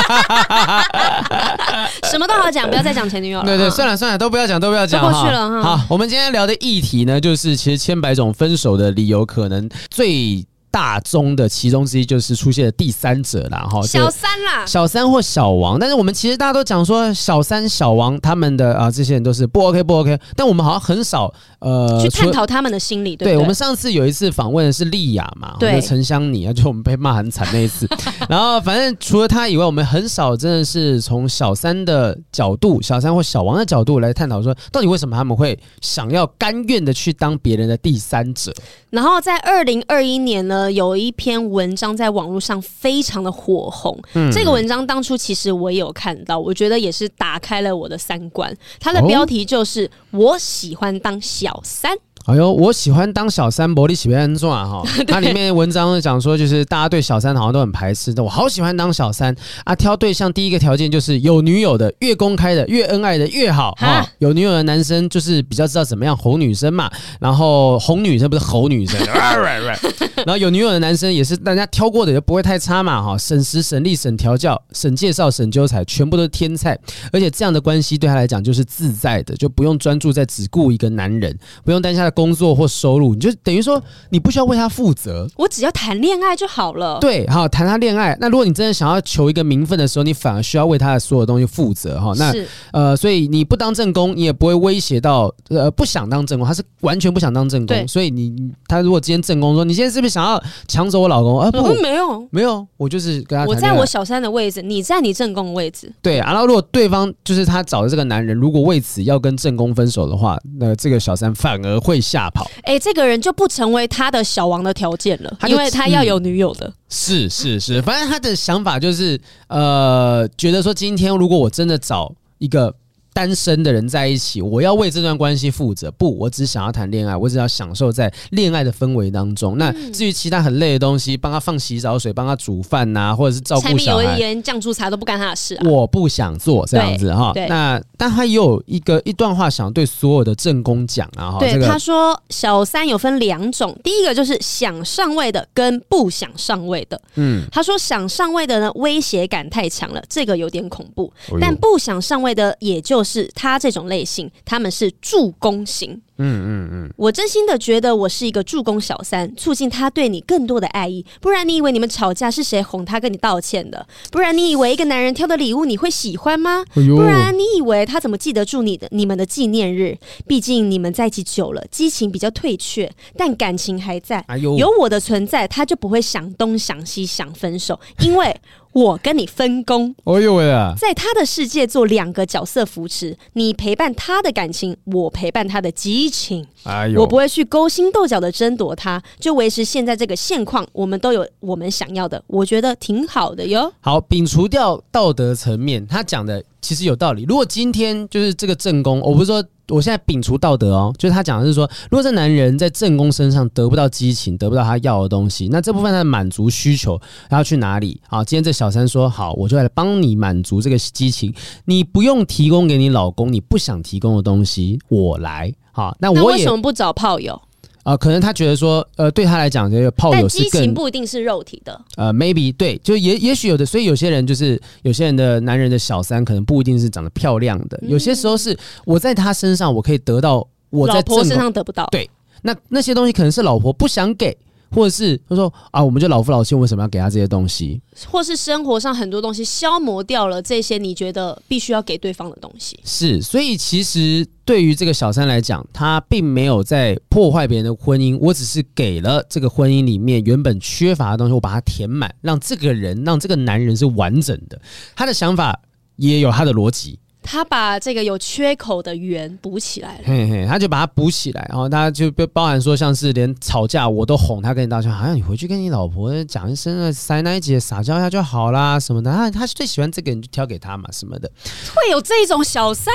什么都好讲，不要再讲前女友了。对对，算了算了，都不要讲，都不要讲。过去了哈。好，我们今天聊的议题呢，就是其实千百种分手的理由，可能最。大宗的其中之一就是出现了第三者啦，哈，小三啦，小三或小王。但是我们其实大家都讲说小三、小王他们的啊，这些人都是不 OK 不 OK。但我们好像很少呃去探讨他们的心理，对我们上次有一次访问的是丽雅嘛，对，陈香妮啊，就我们被骂很惨那一次。*laughs* 然后反正除了他以外，我们很少真的是从小三的角度、小三或小王的角度来探讨说，到底为什么他们会想要甘愿的去当别人的第三者。然后在二零二一年呢，有一篇文章在网络上非常的火红。嗯，这个文章当初其实我也有看到，我觉得也是打开了我的三观。它的标题就是“我喜欢当小三”。哎呦，我喜欢当小三，伯利喜欢做啊哈。*laughs* 它里面文章讲说，就是大家对小三好像都很排斥但。我好喜欢当小三啊！挑对象第一个条件就是有女友的，越公开的越恩爱的越好啊。有女友的男生就是比较知道怎么样哄女生嘛，然后哄女生不是吼女生。*laughs* 然后有女友的男生也是大家挑过的，就不会太差嘛哈。省时省力省调教省介绍省纠缠，全部都是天菜。而且这样的关系对他来讲就是自在的，就不用专注在只顾一个男人，不用担心他的。工作或收入，你就等于说你不需要为他负责，我只要谈恋爱就好了。对，好谈他恋爱。那如果你真的想要求一个名分的时候，你反而需要为他的所有东西负责哈。那是呃，所以你不当正宫，你也不会威胁到呃不想当正宫，他是完全不想当正宫。所以你他如果今天正宫说，你现在是不是想要抢走我老公？啊不，嗯、没有没有，我就是跟他。我在我小三的位置，你在你正宫的位置。对，然后如果对方就是他找的这个男人，如果为此要跟正宫分手的话，那这个小三反而会吓跑。哎，这个人就不成为他的小王的条件了，因为他要有女友的。嗯、是是是，反正他的想法就是，呃，觉得说今天如果我真的找一个。单身的人在一起，我要为这段关系负责。不，我只想要谈恋爱，我只要享受在恋爱的氛围当中。那至于其他很累的东西，帮他放洗澡水，帮他煮饭呐、啊，或者是照顾小孩，柴米油盐酱醋茶都不干他的事、啊。我不想做这样子哈。那但他也有一个一段话想对所有的正宫讲啊。对，这个、他说小三有分两种，第一个就是想上位的跟不想上位的。嗯，他说想上位的呢，威胁感太强了，这个有点恐怖。哎、但不想上位的，也就是他这种。类型，他们是助攻型。嗯嗯嗯，我真心的觉得我是一个助攻小三，促进他对你更多的爱意。不然你以为你们吵架是谁哄他跟你道歉的？不然你以为一个男人挑的礼物你会喜欢吗？哎、不然你以为他怎么记得住你的你们的纪念日？毕竟你们在一起久了，激情比较退却，但感情还在。哎、有我的存在，他就不会想东想西想分手，因为。我跟你分工，哎呦喂啊，在他的世界做两个角色扶持，你陪伴他的感情，我陪伴他的激情。哎呦，我不会去勾心斗角的争夺他，就维持现在这个现况。我们都有我们想要的，我觉得挺好的哟。好，摒除掉道德层面，他讲的其实有道理。如果今天就是这个正宫，我不是说。我现在摒除道德哦，就是他讲的是说，如果这男人在正宫身上得不到激情，得不到他要的东西，那这部分他的满足需求他要去哪里？好，今天这小三说好，我就来帮你满足这个激情，你不用提供给你老公你不想提供的东西，我来。好，那我为什么不找炮友？啊、呃，可能他觉得说，呃，对他来讲，这个炮友是更，但激情不一定是肉体的。呃，maybe 对，就也也许有的，所以有些人就是有些人的男人的小三，可能不一定是长得漂亮的，嗯、有些时候是我在他身上，我可以得到我在老婆身上得不到。对，那那些东西可能是老婆不想给。或者是他说啊，我们就老夫老妻，为什么要给他这些东西？或是生活上很多东西消磨掉了这些，你觉得必须要给对方的东西？是，所以其实对于这个小三来讲，他并没有在破坏别人的婚姻，我只是给了这个婚姻里面原本缺乏的东西，我把它填满，让这个人，让这个男人是完整的。他的想法也有他的逻辑。他把这个有缺口的圆补起来了，嘿嘿，他就把它补起来，然后他就包含说，像是连吵架我都哄他跟你道歉，好像你回去跟你老婆讲一声啊，塞奶姐撒娇一下就好啦什么的，他他最喜欢这个，你就挑给他嘛什么的，会有这种小三？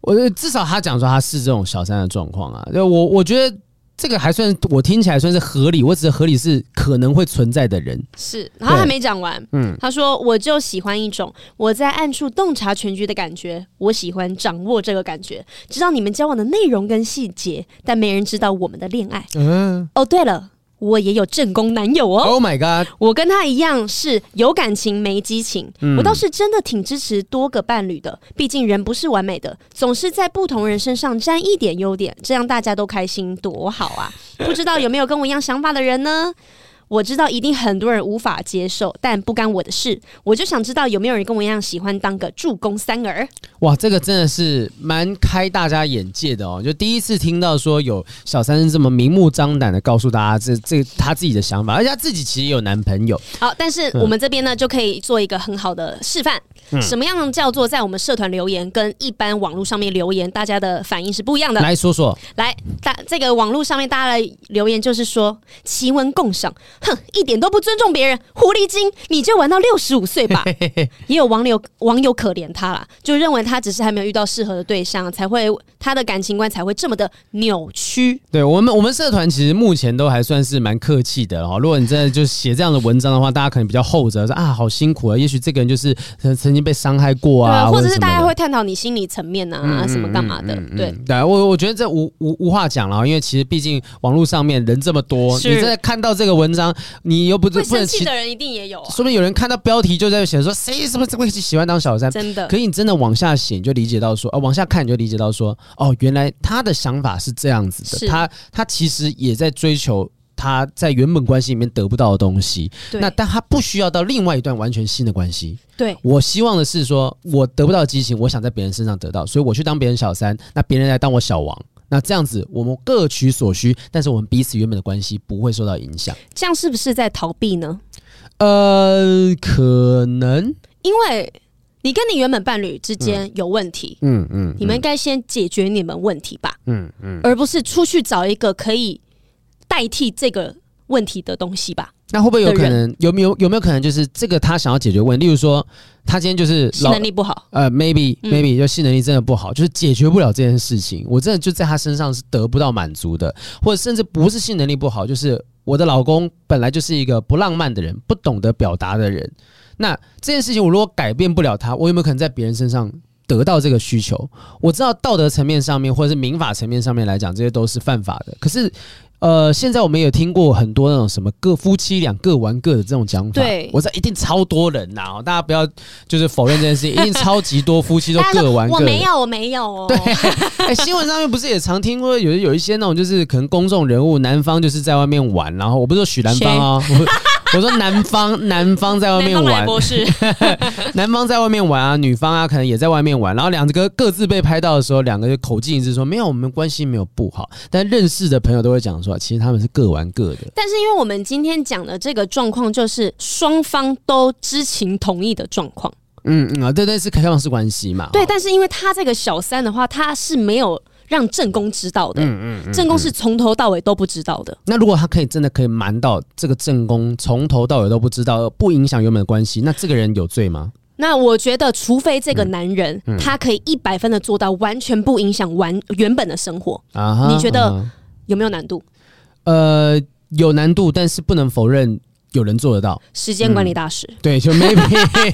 我至少他讲说他是这种小三的状况啊，就我我觉得这个还算我听起来算是合理，我指的合理是可能会存在的人。是，然后还没讲完。嗯，他说我就喜欢一种我在暗处洞察全局的感觉，我喜欢掌握这个感觉，知道你们交往的内容跟细节，但没人知道我们的恋爱。嗯，哦，对了。我也有正宫男友哦！Oh my god！我跟他一样是有感情没激情，嗯、我倒是真的挺支持多个伴侣的。毕竟人不是完美的，总是在不同人身上沾一点优点，这样大家都开心多好啊！不知道有没有跟我一样想法的人呢？我知道一定很多人无法接受，但不干我的事。我就想知道有没有人跟我一样喜欢当个助攻三儿？哇，这个真的是蛮开大家眼界的哦！就第一次听到说有小三是这么明目张胆的告诉大家这这他自己的想法，而且他自己其实有男朋友。好，但是我们这边呢、嗯、就可以做一个很好的示范。嗯、什么样叫做在我们社团留言跟一般网络上面留言，大家的反应是不一样的？来说说，来大这个网络上面大家的留言就是说奇闻共赏，哼，一点都不尊重别人，狐狸精，你就玩到六十五岁吧。*laughs* 也有网友网友可怜他啦，就认为他只是还没有遇到适合的对象，才会他的感情观才会这么的扭曲。对我们我们社团其实目前都还算是蛮客气的哈。如果你真的就写这样的文章的话，大家可能比较后者说啊，好辛苦啊，也许这个人就是曾经被伤害过啊，或者是大家会探讨你心理层面啊，嗯、什么干嘛的？对，对我我觉得这无无无话讲了，因为其实毕竟网络上面人这么多，你在看到这个文章，你又不是不生气的人一定也有、啊，说不定有人看到标题就在写说谁什么会喜欢当小三，真的。可以你真的往下写，你就理解到说，呃，往下看你就理解到说，哦，原来他的想法是这样子的，他他其实也在追求。他在原本关系里面得不到的东西，那但他不需要到另外一段完全新的关系。对，我希望的是说，我得不到激情，我想在别人身上得到，所以我去当别人小三，那别人来当我小王，那这样子我们各取所需，但是我们彼此原本的关系不会受到影响。这样是不是在逃避呢？呃，可能，因为你跟你原本伴侣之间有问题，嗯嗯，嗯嗯，你们应该先解决你们问题吧，嗯嗯，嗯而不是出去找一个可以。代替这个问题的东西吧？那会不会有可能？有没有有没有可能？就是这个他想要解决问题，例如说他今天就是性能力不好，呃，maybe maybe 就性能力真的不好，嗯、就是解决不了这件事情。我真的就在他身上是得不到满足的，或者甚至不是性能力不好，就是我的老公本来就是一个不浪漫的人，不懂得表达的人。那这件事情我如果改变不了他，我有没有可能在别人身上得到这个需求？我知道道德层面上面或者是民法层面上面来讲，这些都是犯法的。可是。呃，现在我们有听过很多那种什么各夫妻俩各玩各的这种讲法，对，我知道一定超多人呐、啊，大家不要就是否认这件事情，*laughs* 一定超级多夫妻都各玩各。我没有，我没有哦。对，*laughs* 哎，新闻上面不是也常听过有有一些那种就是可能公众人物男方就是在外面玩，然后我不是说许兰芳哦。我说男方男方在外面玩，*laughs* 男方在外面玩啊，女方啊可能也在外面玩，然后两个各自被拍到的时候，两个就口径一致说没有，我们关系没有不好，但认识的朋友都会讲说，其实他们是各玩各的。但是因为我们今天讲的这个状况，就是双方都知情同意的状况。嗯嗯啊，对对，是开放式关系嘛。对，但是因为他这个小三的话，他是没有。让正宫知道的，嗯嗯，正宫是从头到尾都不知道的。那如果他可以真的可以瞒到这个正宫从头到尾都不知道，不影响原本的关系，那这个人有罪吗？那我觉得，除非这个男人、嗯嗯、他可以一百分的做到完全不影响完原本的生活，啊，你觉得有没有难度？呃，有难度，但是不能否认。有人做得到，时间管理大师、嗯，对，就 maybe，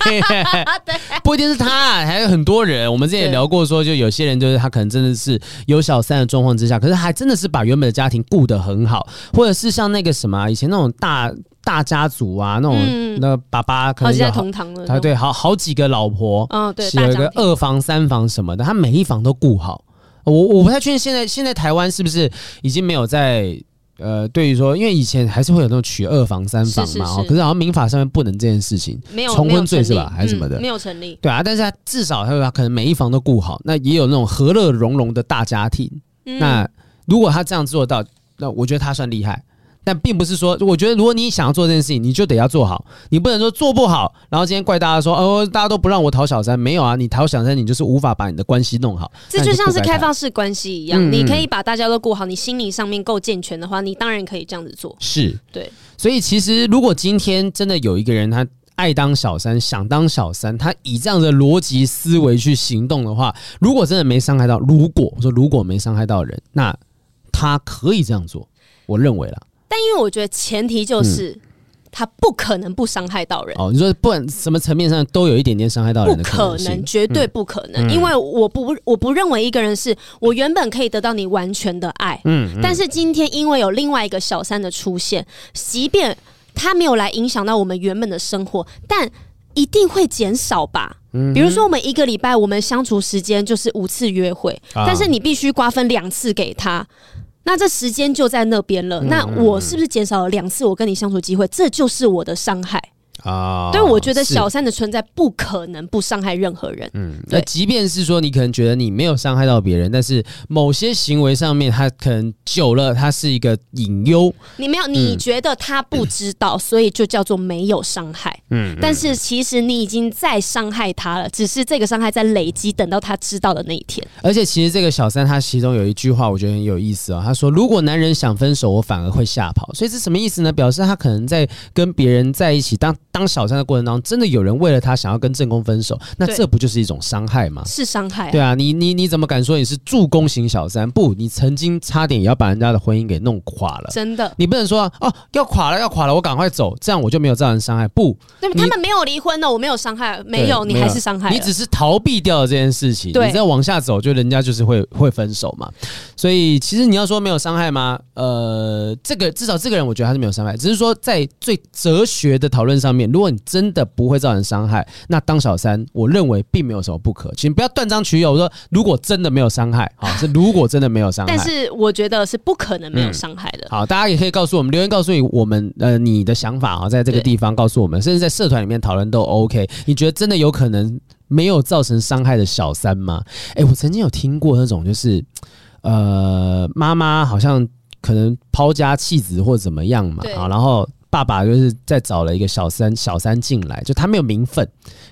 *laughs* *laughs* 不一定是他，还有很多人。我们之前也聊过，说就有些人就是他可能真的是有小三的状况之下，可是还真的是把原本的家庭顾得很好，或者是像那个什么以前那种大大家族啊，那种、嗯、那爸爸可能有同堂的，啊对，好好几个老婆，嗯对，有一个二房三房什么的，他每一房都顾好。我我不太确定现在现在台湾是不是已经没有在。呃，对于说，因为以前还是会有那种娶二房三房嘛，是是是，可是好像民法上面不能这件事情，没有重婚罪是吧，还是什么的，没有成立。对啊，但是他至少他可能每一房都顾好，那也有那种和乐融融的大家庭。嗯、那如果他这样做到，那我觉得他算厉害。但并不是说，我觉得如果你想要做这件事情，你就得要做好，你不能说做不好，然后今天怪大家说，哦，大家都不让我讨小三，没有啊，你讨小三，你就是无法把你的关系弄好。这就像是开放式关系一样，嗯、你可以把大家都顾好，你心理上面够健全的话，你当然可以这样子做。是，对。所以其实如果今天真的有一个人他爱当小三，想当小三，他以这样的逻辑思维去行动的话，如果真的没伤害到，如果我说如果没伤害到人，那他可以这样做。我认为啦。但因为我觉得前提就是。嗯他不可能不伤害到人哦。你说不管什么层面上都有一点点伤害到人的可能，不可能，绝对不可能。嗯、因为我不，我不认为一个人是我原本可以得到你完全的爱，嗯，嗯，但是今天因为有另外一个小三的出现，即便他没有来影响到我们原本的生活，但一定会减少吧。嗯，比如说我们一个礼拜我们相处时间就是五次约会，啊、但是你必须瓜分两次给他。那这时间就在那边了，那我是不是减少了两次我跟你相处机会？这就是我的伤害。啊，对，我觉得小三的存在不可能不伤害任何人。嗯，那即便是说你可能觉得你没有伤害到别人，但是某些行为上面，他可能久了，他是一个隐忧。你没有，你觉得他不知道，嗯、所以就叫做没有伤害。嗯，但是其实你已经在伤害他了，只是这个伤害在累积，等到他知道的那一天。而且，其实这个小三他其中有一句话，我觉得很有意思哦。他说：“如果男人想分手，我反而会吓跑。”所以这什么意思呢？表示他可能在跟别人在一起当。当小三的过程当中，真的有人为了他想要跟正宫分手，那这不就是一种伤害吗？是伤害啊。对啊，你你你怎么敢说你是助攻型小三？不，你曾经差点也要把人家的婚姻给弄垮了。真的，你不能说哦，要垮了，要垮了，我赶快走，这样我就没有造成伤害。不，对，他们没有离婚呢，我没有伤害，没有，你还是伤害。你只是逃避掉了这件事情，你再往下走，就人家就是会会分手嘛。所以其实你要说没有伤害吗？呃，这个至少这个人我觉得他是没有伤害，只是说在最哲学的讨论上面，如果你真的。不会造成伤害。那当小三，我认为并没有什么不可，请不要断章取义。我说，如果真的没有伤害，好，*laughs* 是如果真的没有伤害，但是我觉得是不可能没有伤害的。嗯、好，大家也可以告诉我们，留言告诉你我们呃你的想法啊，在这个地方告诉我们，甚至在社团里面讨论都 OK。你觉得真的有可能没有造成伤害的小三吗？哎，我曾经有听过那种，就是呃妈妈好像可能抛家弃子或怎么样嘛，啊，然后。爸爸就是在找了一个小三，小三进来，就他没有名分，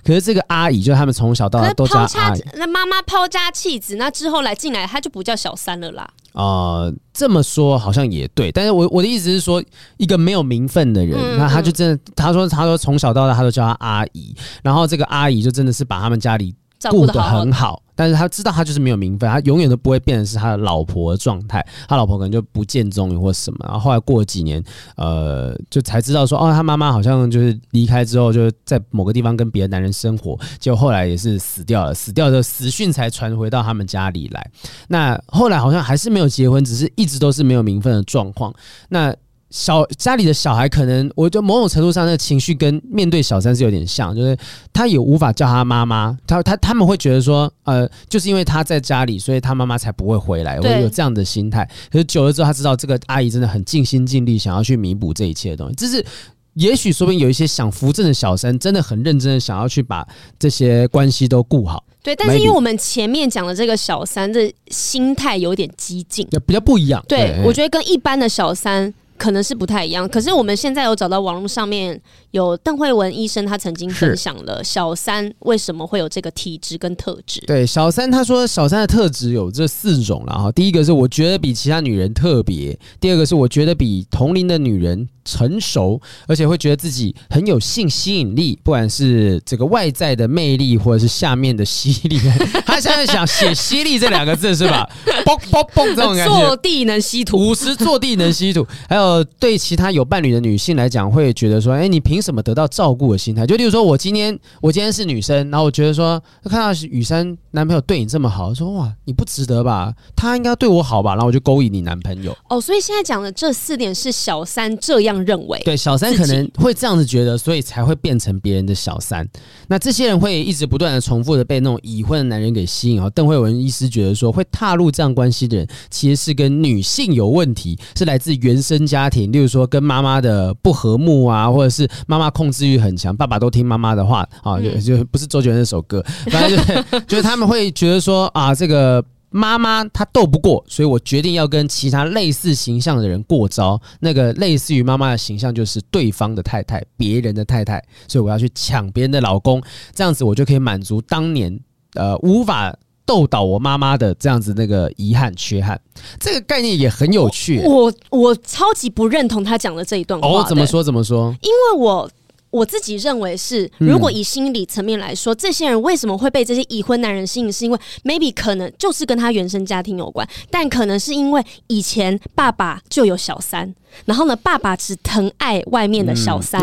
可是这个阿姨，就他们从小到大都叫阿姨。那妈妈抛家弃子，那之后来进来，他就不叫小三了啦。呃，这么说好像也对，但是我我的意思是说，一个没有名分的人，嗯、那他就真的，他说他说从小到大他都叫他阿姨，然后这个阿姨就真的是把他们家里。顾得很好，但是他知道他就是没有名分，他永远都不会变成是他的老婆的状态，他老婆可能就不见踪影或什么。然后后来过了几年，呃，就才知道说，哦，他妈妈好像就是离开之后，就在某个地方跟别的男人生活，结果后来也是死掉了，死掉的死讯才传回到他们家里来。那后来好像还是没有结婚，只是一直都是没有名分的状况。那。小家里的小孩可能，我觉得某种程度上，那个情绪跟面对小三是有点像，就是他也无法叫他妈妈，他他他们会觉得说，呃，就是因为他在家里，所以他妈妈才不会回来，我有这样的心态。可是久了之后，他知道这个阿姨真的很尽心尽力，想要去弥补这一切的东西。就是也许说不定有一些想扶正的小三，真的很认真的想要去把这些关系都顾好。对，但是因为我们前面讲的这个小三的心态有点激进，比较不一样。对，我觉得跟一般的小三。可能是不太一样，可是我们现在有找到网络上面有邓慧文医生，他曾经分享了小三为什么会有这个体质跟特质。对，小三他说小三的特质有这四种了哈，第一个是我觉得比其他女人特别，第二个是我觉得比同龄的女人成熟，而且会觉得自己很有性吸引力，不管是这个外在的魅力或者是下面的吸力。他现在想写吸力这两个字是吧？*laughs* 嘣嘣嘣这种感觉，坐地能吸土，五十坐地能吸土，还有。呃，对其他有伴侣的女性来讲，会觉得说，哎，你凭什么得到照顾的心态？就例如说，我今天我今天是女生，然后我觉得说，看到雨珊男朋友对你这么好，说哇，你不值得吧？他应该对我好吧？然后我就勾引你男朋友。哦，所以现在讲的这四点是小三这样认为。对，小三可能会这样子觉得，所以才会变成别人的小三。那这些人会一直不断的重复的被那种已婚的男人给吸引。哦，邓慧文医师觉得说，会踏入这样关系的人，其实是跟女性有问题，是来自原生家。家庭，例如说跟妈妈的不和睦啊，或者是妈妈控制欲很强，爸爸都听妈妈的话啊，就就不是周杰伦那首歌，反正就是就是他们会觉得说啊，这个妈妈她斗不过，所以我决定要跟其他类似形象的人过招。那个类似于妈妈的形象就是对方的太太，别人的太太，所以我要去抢别人的老公，这样子我就可以满足当年呃无法。斗倒我妈妈的这样子那个遗憾缺憾，这个概念也很有趣。我我超级不认同他讲的这一段话。哦，怎么说怎么说？因为我我自己认为是，如果以心理层面来说，嗯、这些人为什么会被这些已婚男人吸引？是因为 maybe 可能就是跟他原生家庭有关，但可能是因为以前爸爸就有小三，然后呢，爸爸只疼爱外面的小三，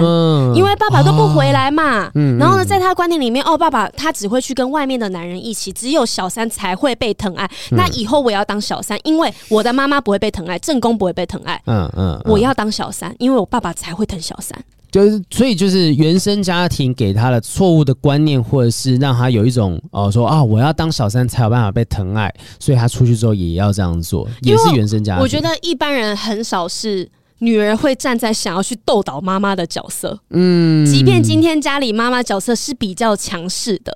因为爸爸都不回来嘛。嗯、然后呢，在他观念里面，哦，爸爸他只会去跟外面的男人一起，只有小三才会被疼爱。嗯、那以后我要当小三，因为我的妈妈不会被疼爱，正宫不会被疼爱。嗯嗯，嗯我要当小三，因为我爸爸才会疼小三。就是，所以就是原生家庭给他的错误的观念，或者是让他有一种哦，说啊，我要当小三才有办法被疼爱，所以他出去之后也要这样做，也是原生家庭。我觉得一般人很少是女儿会站在想要去斗倒妈妈的角色，嗯，即便今天家里妈妈角色是比较强势的。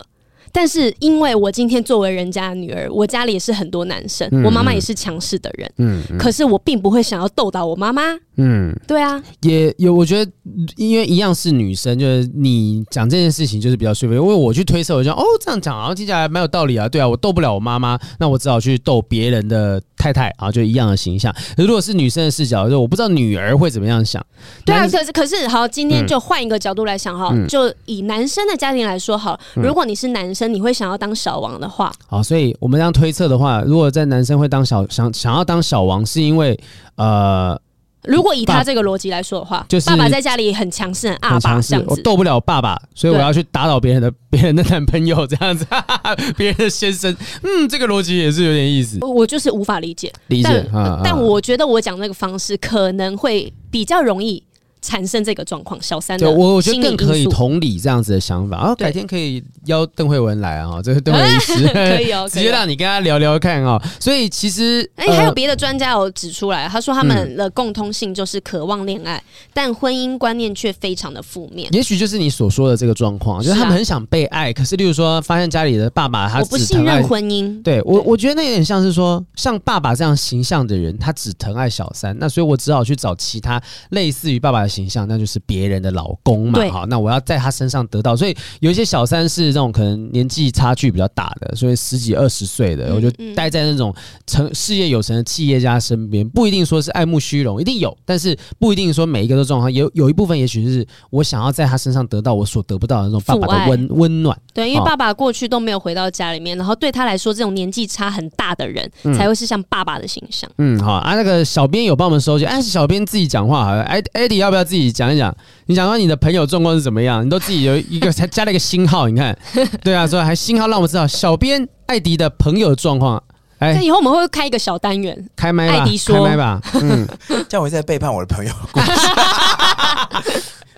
但是因为我今天作为人家的女儿，我家里也是很多男生，嗯、我妈妈也是强势的人，嗯，嗯，可是我并不会想要斗倒我妈妈，嗯，对啊，也有我觉得，因为一样是女生，就是你讲这件事情就是比较说服，因为我去推测，我就哦这样讲，然后听起来蛮有道理啊，对啊，我斗不了我妈妈，那我只好去斗别人的太太啊，就一样的形象。如果是女生的视角，就我不知道女儿会怎么样想，对啊，可是可是好，今天就换一个角度来想哈，嗯、就以男生的家庭来说好，如果你是男生。你会想要当小王的话，好，所以我们这样推测的话，如果在男生会当小想想要当小王，是因为呃，如果以他这个逻辑来说的话，就是爸爸在家里很强势，很阿爸这样子，我斗不了爸爸，所以我要去打倒别人的 *laughs* 别人的男朋友这样子，*laughs* 别人的先生，嗯，这个逻辑也是有点意思，我就是无法理解，理解，但，啊、但我觉得我讲那个方式可能会比较容易。产生这个状况，小三的我我觉得更可以同理这样子的想法，然后改天可以邀邓慧文来啊，*laughs* 这个邓慧文医师。*laughs* *laughs* 可以哦，直接让你跟他聊聊看啊。所以其实哎，还有别的专家有指出来，他说他们的共通性就是渴望恋爱，但婚姻观念却非常的负面。也许就是你所说的这个状况，就是他们很想被爱，可是例如说发现家里的爸爸他我不信任婚姻，对我我觉得那有点像是说像爸爸这样形象的人，他只疼爱小三，那所以我只好去找其他类似于爸爸的形象，那就是。别人的老公嘛，好，那我要在他身上得到，所以有一些小三是这种可能年纪差距比较大的，所以十几二十岁的，嗯、我就待在那种成事业有成的企业家身边，不一定说是爱慕虚荣，一定有，但是不一定说每一个都状况，有有一部分也许是我想要在他身上得到我所得不到的那种爸爸的温温暖。对，因为爸爸过去都没有回到家里面，然后对他来说，这种年纪差很大的人、嗯、才会是像爸爸的形象。嗯，好啊，那个小编有帮我们收集，哎，是小编自己讲话好像，哎，Eddie 要不要自己讲一讲？你讲说你的朋友状况是怎么样？你都自己有一个才加了一个星号，你看，对啊，所以还星号让我们知道小编艾迪的朋友状况。哎，以后我们会开一个小单元，开麦吧，艾迪说，开麦吧，嗯，这样我在背叛我的朋友。*laughs*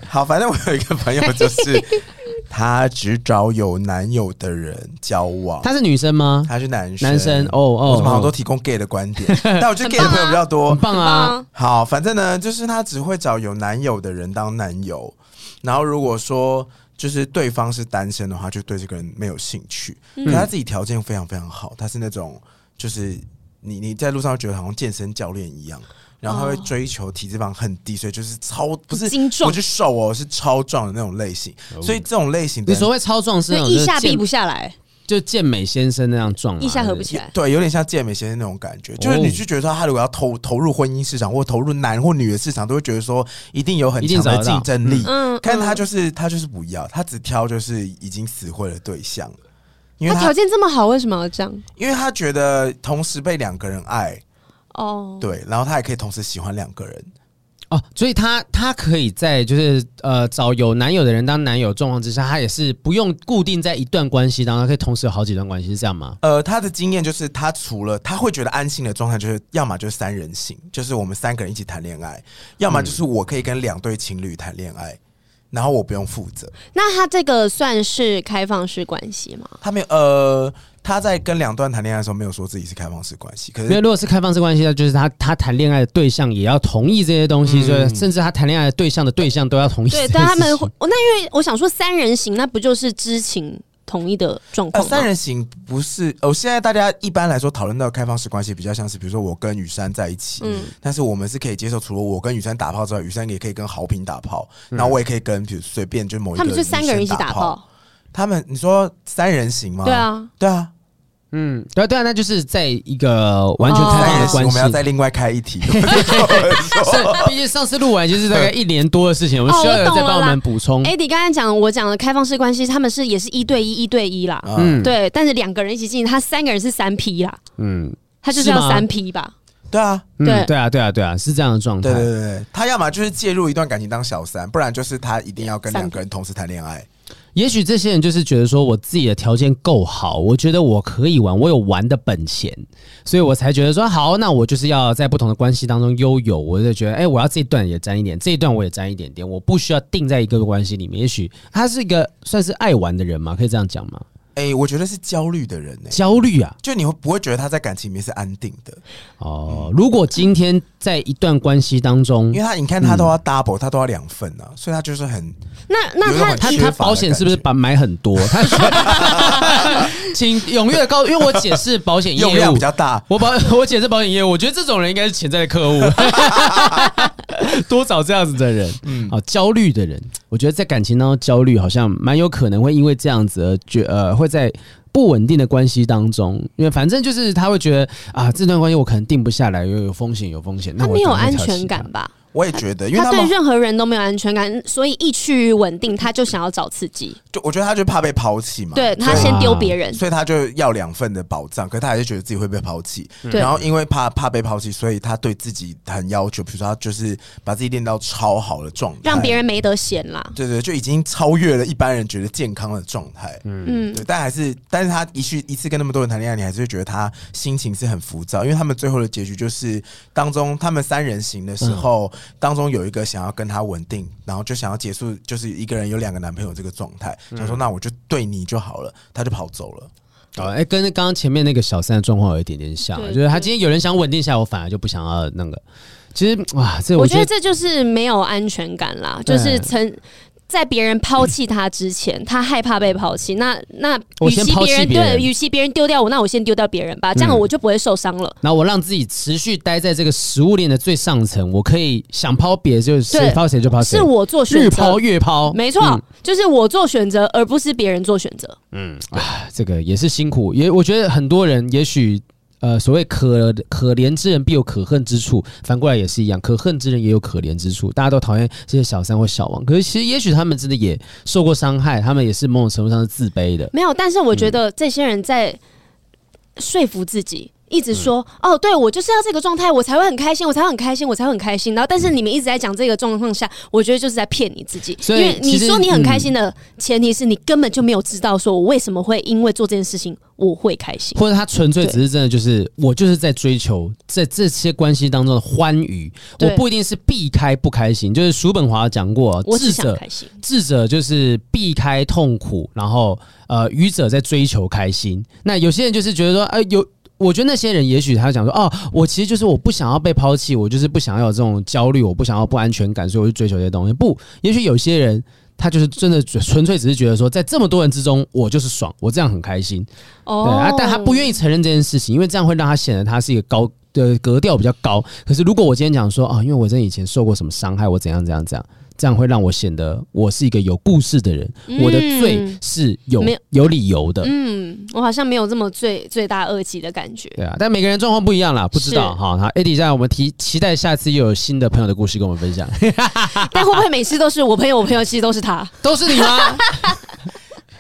好，反正我有一个朋友，就是他只找有男友的人交往。他是女生吗？他是男生。男生哦哦，我怎么好多提供 gay 的观点？*laughs* 但我觉得 gay 的朋友比较多，很棒啊。好，反正呢，就是他只会找有男友的人当男友。然后如果说就是对方是单身的话，就对这个人没有兴趣。可他自己条件非常非常好，他是那种就是你你在路上觉得好像健身教练一样。然后他会追求体脂肪很低，所以就是超不是精壮，不是瘦哦，是超壮的那种类型。所以这种类型，你所谓超壮是腋下闭不下来，就健美先生那样壮，一下合不起来。对，有点像健美先生那种感觉。就是你就觉得说，他如果要投投入婚姻市场，或投入男或女的市场，都会觉得说一定有很强的竞争力。嗯，但他就是他就是不要，他只挑就是已经死会的对象。因为他条件这么好，为什么要这样？因为他觉得同时被两个人爱。哦，oh. 对，然后他也可以同时喜欢两个人，哦，所以他他可以在就是呃找有男友的人当男友状况之下，他也是不用固定在一段关系当中，可以同时有好几段关系，是这样吗？呃，他的经验就是，他除了他会觉得安心的状态，就是要么就是三人行，就是我们三个人一起谈恋爱，要么就是我可以跟两对情侣谈恋爱。嗯然后我不用负责。那他这个算是开放式关系吗？他没有，呃，他在跟两段谈恋爱的时候没有说自己是开放式关系。可是，因为如果是开放式关系，那就是他他谈恋爱的对象也要同意这些东西，所以、嗯、甚至他谈恋爱的对象的对象都要同意。对，但他们，那因为我想说三人行，那不就是知情？同一的状况、呃，三人行不是哦。现在大家一般来说讨论到开放式关系，比较像是比如说我跟雨山在一起，嗯，但是我们是可以接受，除了我跟雨山打炮之外，雨山也可以跟豪平打炮，嗯、然后我也可以跟比如随便就某一个他们就三个人一起打炮。他们你说三人行吗？对啊，对啊，嗯，对对啊，那就是在一个完全开放的关系，我们要再另外开一题。*laughs* 毕竟上次录完就是大概一年多的事情，我们需要有再帮我们补充。Eddie 刚才讲我讲的开放式关系，他们是也是一对一，一对一啦，嗯，对，但是两个人一起进行，他三个人是三 P 啦，嗯，他就是要三 P 吧？对啊，对对啊，对啊，对啊，是这样的状态。对对对，他要么就是介入一段感情当小三，不然就是他一定要跟两个人同时谈恋爱。也许这些人就是觉得说，我自己的条件够好，我觉得我可以玩，我有玩的本钱，所以我才觉得说好，那我就是要在不同的关系当中悠游。我就觉得，哎，我要这一段也沾一点，这一段我也沾一点点，我不需要定在一个关系里面。也许他是一个算是爱玩的人嘛，可以这样讲吗？哎、欸，我觉得是焦虑的人呢、欸。焦虑啊，就你会不会觉得他在感情里面是安定的？哦，嗯、如果今天在一段关系当中，因为他你看他都要 double，、嗯、他都要两份啊，所以他就是很那那他他他保险是不是把买很多？*laughs* 他请踊跃告，因为我解释保险业务。用量比较大，我保 *laughs* 我解释保险业务，我觉得这种人应该是潜在的客户，*laughs* 多找这样子的人，嗯，啊，焦虑的人，我觉得在感情当中焦虑好像蛮有可能会因为这样子而觉呃。会在不稳定的关系当中，因为反正就是他会觉得啊，这段关系我可能定不下来，有有风险，有风险。那他没有安全感吧？我也觉得，因为他，他对任何人都没有安全感，所以一趋于稳定，他就想要找刺激。就我觉得他就怕被抛弃嘛，对他先丢别人，所以他就要两份的保障，可是他还是觉得自己会被抛弃。然后因为怕怕被抛弃，所以他对自己很要求，比如说他就是把自己练到超好的状态，让别人没得选啦。对对，就已经超越了一般人觉得健康的状态。嗯，对，但还是，但是他一去一次跟那么多人谈恋爱，你还是会觉得他心情是很浮躁，因为他们最后的结局就是当中他们三人行的时候，当中有一个。想要跟他稳定，然后就想要结束，就是一个人有两个男朋友这个状态。想说那我就对你就好了，他就跑走了。哦，哎，跟刚刚前面那个小三的状况有一点点像，就是他今天有人想稳定下来，我反而就不想要那个。其实哇，这我觉，我觉得这就是没有安全感啦，就是曾。在别人抛弃他之前，嗯、他害怕被抛弃。那那，与其别人对，与其别人丢掉我，那我先丢掉别人吧，这样我就不会受伤了。然后我让自己持续待在这个食物链的最上层，我可以想抛别就谁抛谁就抛谁，是我做选择，越抛越抛，没错，嗯、就是我做选择，而不是别人做选择。嗯，啊，这个也是辛苦，也我觉得很多人也许。呃，所谓可可怜之人必有可恨之处，反过来也是一样，可恨之人也有可怜之处。大家都讨厌这些小三或小王，可是其实也许他们真的也受过伤害，他们也是某种程度上是自卑的。没有，但是我觉得这些人在说服自己。一直说哦，对我就是要这个状态，我才会很开心，我才会很开心，我才会很开心。然后，但是你们一直在讲这个状况下，我觉得就是在骗你自己。因为你说你很开心的前提是你根本就没有知道，说我为什么会因为做这件事情我会开心，或者他纯粹只是真的就是我就是在追求在这些关系当中的欢愉，我不一定是避开不开心。就是叔本华讲过，智者智者就是避开痛苦，然后呃愚者在追求开心。那有些人就是觉得说，呃有。我觉得那些人也许他想说，哦，我其实就是我不想要被抛弃，我就是不想要有这种焦虑，我不想要不安全感，所以我去追求这些东西。不，也许有些人他就是真的纯粹只是觉得说，在这么多人之中，我就是爽，我这样很开心。哦，对啊，但他不愿意承认这件事情，因为这样会让他显得他是一个高的格调比较高。可是如果我今天讲说，啊、哦，因为我真的以前受过什么伤害，我怎样怎样怎样。这样会让我显得我是一个有故事的人，嗯、我的罪是有有，有理由的。嗯，我好像没有这么罪罪大恶极的感觉。对啊，但每个人状况不一样啦，不知道哈。好，Eddie，现在我们提期待下次又有新的朋友的故事跟我们分享。*laughs* 但会不会每次都是我朋友？我朋友其实都是他，都是你吗？*laughs*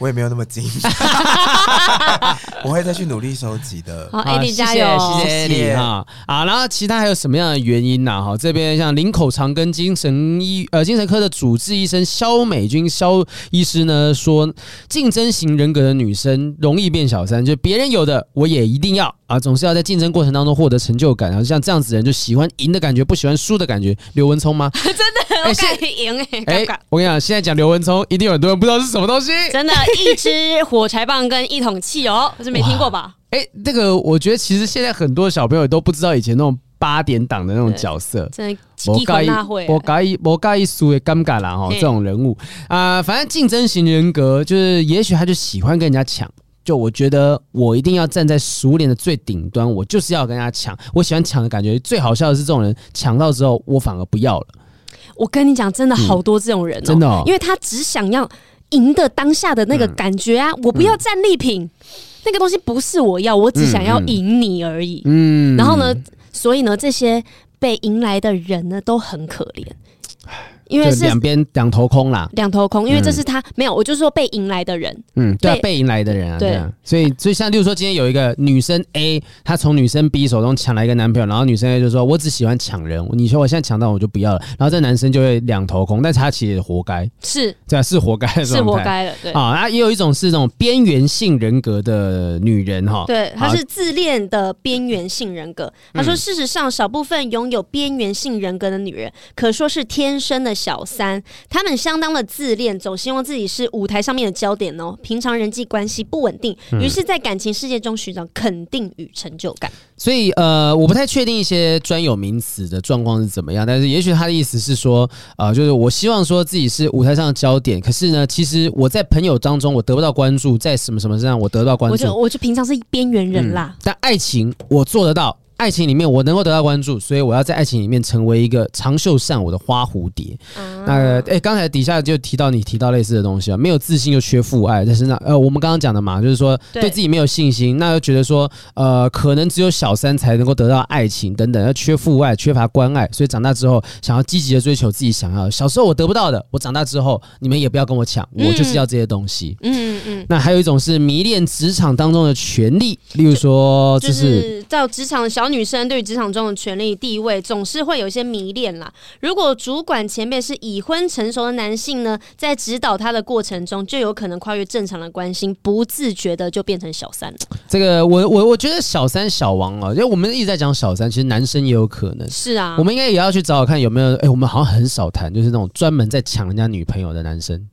我也没有那么精，*laughs* 我会再去努力收集的。好，Eddie 加油，谢谢你哈。啊，然后其他还有什么样的原因呢？哈，这边像林口长庚精神医呃精神科的主治医生肖美君肖医师呢说，竞争型人格的女生容易变小三，就别人有的我也一定要。啊，总是要在竞争过程当中获得成就感，然后像这样子的人就喜欢赢的感觉，不喜欢输的感觉。刘文聪吗？*laughs* 真的，我敢赢哎！哎，我跟你讲，现在讲刘文聪，一定有很多人不知道是什么东西。真的，一支火柴棒跟一桶汽油，*laughs* 我是没听过吧？哎，这个我觉得其实现在很多小朋友都不知道以前那种八点档的那种角色，真的，我介意，我介意，我介意输的尴尬啦哈，这种人物啊、呃，反正竞争型人格就是，也许他就喜欢跟人家抢。就我觉得我一定要站在食物链的最顶端，我就是要跟人家抢。我喜欢抢的感觉，最好笑的是这种人抢到之后，我反而不要了。我跟你讲，真的好多这种人、喔嗯，真的、喔，因为他只想要赢的当下的那个感觉啊，嗯、我不要战利品。那个东西不是我要，我只想要赢你而已。嗯，然后呢，所以呢，这些被赢来的人呢都很可怜。因为是两边两头空啦，两头空，因为这是他、嗯、没有，我就是说被迎来的人，嗯，对、啊，被迎来的人啊，对。啊，所以所以像，例如说今天有一个女生 A，她从女生 B 手中抢来一个男朋友，然后女生 A 就说：“我只喜欢抢人，你说我现在抢到我就不要了。”然后这男生就会两头空，但是他其实也活该，是，对啊，是活该的，是活该的，对。啊，也有一种是这种边缘性人格的女人哈，对，她是自恋的边缘性人格。她说，事实上，少部分拥有边缘性人格的女人，可说是天生的小三。他们相当的自恋，总希望自己是舞台上面的焦点哦。平常人际关系不稳定，于是，在感情世界中寻找肯定与成就感。所以，呃，我不太确定一些专有名词的状况是怎么样，但是也许他的意思是说，呃，就是我希望说自己是舞台上的焦点，可是呢，其实我在朋友当中我得不到关注，在什么什么身上我得到关注，我就我就平常是边缘人啦。但爱情我做得到。爱情里面我能够得到关注，所以我要在爱情里面成为一个长袖善舞的花蝴蝶。嗯、那个，哎、欸，刚才底下就提到你提到类似的东西啊，没有自信又缺父爱但是那。呃，我们刚刚讲的嘛，就是说对自己没有信心，那又觉得说，呃，可能只有小三才能够得到爱情等等，要缺父爱，缺乏关爱，所以长大之后想要积极的追求自己想要的。小时候我得不到的，我长大之后你们也不要跟我抢，我就是要这些东西。嗯嗯嗯。那还有一种是迷恋职场当中的权利，例如说，就，就是到职场的小女生对于职场。中的权力地位总是会有一些迷恋啦。如果主管前辈是已婚成熟的男性呢，在指导他的过程中，就有可能跨越正常的关心，不自觉的就变成小三了。这个我我我觉得小三小王啊，因为我们一直在讲小三，其实男生也有可能是啊。我们应该也要去找找看有没有，哎，我们好像很少谈，就是那种专门在抢人家女朋友的男生。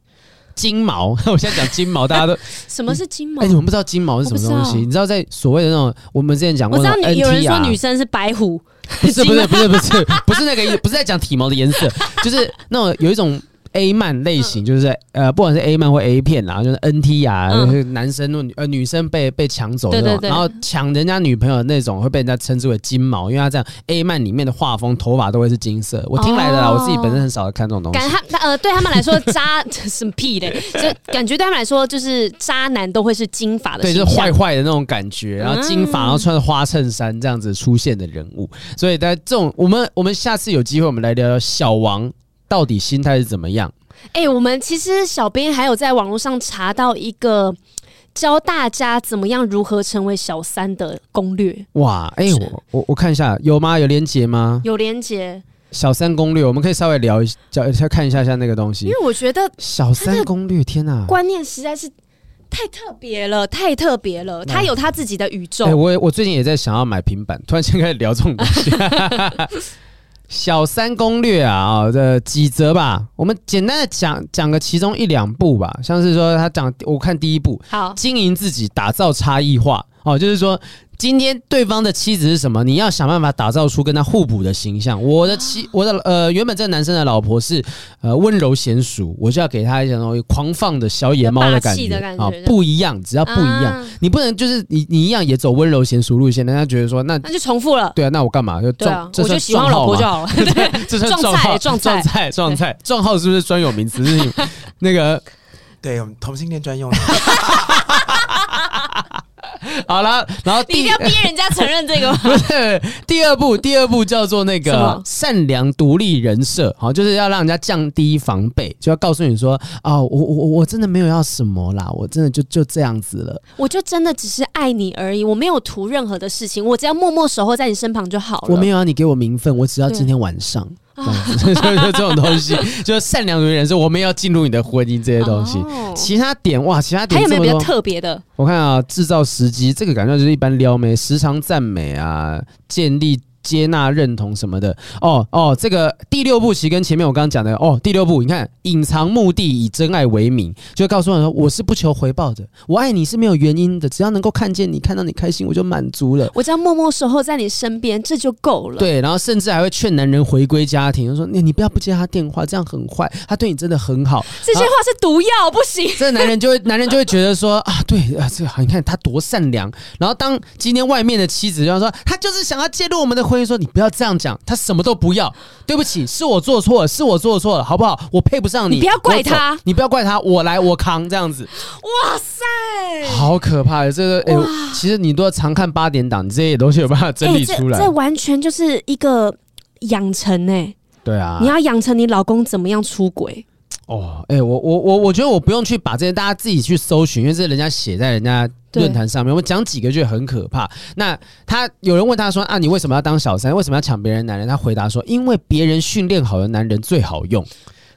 金毛，*laughs* 我现在讲金毛，大家都 *laughs* 什么是金毛？哎、欸，你们不知道金毛是什么东西？你知道在所谓的那种，我们之前讲过，我知道有人说女生是白虎，不是不是不是不是不是那个，不是在讲体毛的颜色，就是那种有一种。A 漫类型就是在呃，不管是 A 漫或 A 片啦，就是 NT 啊，嗯、男生呃女生被被抢走那种，对对对，然后抢人家女朋友那种会被人家称之为金毛，因为他这样 A 漫里面的画风头发都会是金色。我听来的啦，哦、我自己本身很少看这种东西。感他呃，对他们来说渣什么屁嘞？*laughs* 就感觉对他们来说就是渣男都会是金发的，对，就是坏坏的那种感觉，然后金发，然后穿着花衬衫这样子出现的人物。所以在这种我们我们下次有机会我们来聊聊小王。到底心态是怎么样？哎、欸，我们其实小编还有在网络上查到一个教大家怎么样如何成为小三的攻略。哇，哎、欸，我我我看一下有吗？有连结吗？有连结。小三攻略，我们可以稍微聊一下，看一下下那个东西。因为我觉得小三攻略，天哪，观念实在是太特别了，太特别了。他有他自己的宇宙。我我最近也在想要买平板，突然间开始聊这种东西。*laughs* 小三攻略啊，啊，这几则吧，我们简单的讲讲个其中一两步吧，像是说他讲，我看第一步，好，经营自己，打造差异化，哦，就是说。今天对方的妻子是什么？你要想办法打造出跟他互补的形象。我的妻，我的呃，原本这个男生的老婆是呃温柔娴淑，我就要给他一种狂放的小野猫的感觉啊，不一样，只要不一样，啊、你不能就是你你一样也走温柔娴淑路线，人家觉得说那那就重复了。对啊，那我干嘛就撞？啊、我就喜欢我老婆就好了。*laughs* 对，*laughs* 这算撞号？撞菜？撞菜？撞菜？撞号是不是专有名词？是那个 *laughs* 对，我们同性恋专用的。*laughs* 好了，然后你一定要逼人家承认这个吗？*laughs* 不是，第二步，第二步叫做那个善良独立人设，好，就是要让人家降低防备，就要告诉你说啊、哦，我我我真的没有要什么啦，我真的就就这样子了，我就真的只是爱你而已，我没有图任何的事情，我只要默默守候在你身旁就好了。我没有要你给我名分，我只要今天晚上。*laughs* 就就这种东西，*laughs* 就是善良的人说我们要进入你的婚姻这些东西，哦、其他点哇，其他点还有没有比较特别的？我看啊，制造时机，这个感觉就是一般撩妹，时常赞美啊，建立。接纳、认同什么的哦哦，这个第六步其实跟前面我刚刚讲的哦，第六步你看，隐藏目的，以真爱为名，就告诉我说我是不求回报的，我爱你是没有原因的，只要能够看见你，看到你开心，我就满足了。我只要默默守候在你身边，这就够了。对，然后甚至还会劝男人回归家庭，说你你不要不接他电话，这样很坏，他对你真的很好。这些话是毒药，不行。*laughs* 这男人就会男人就会觉得说啊，对啊，这个好，你看他多善良。然后当今天外面的妻子就要说，他就是想要介入我们的婚姻，说你不要这样讲，他什么都不要。对不起，是我做错了，是我做错了，好不好？我配不上你，你不要怪他，你不要怪他，我来，我扛这样子。哇塞，好可怕的这个哎，其实你都要常看八点档，你这些东西有办法整理出来。这，这完全就是一个养成哎。对啊，你要养成你老公怎么样出轨。哦，哎、欸，我我我我觉得我不用去把这些大家自己去搜寻，因为这是人家写在人家论坛上面。我讲几个就很可怕。那他有人问他说啊，你为什么要当小三？为什么要抢别人男人？他回答说，因为别人训练好的男人最好用。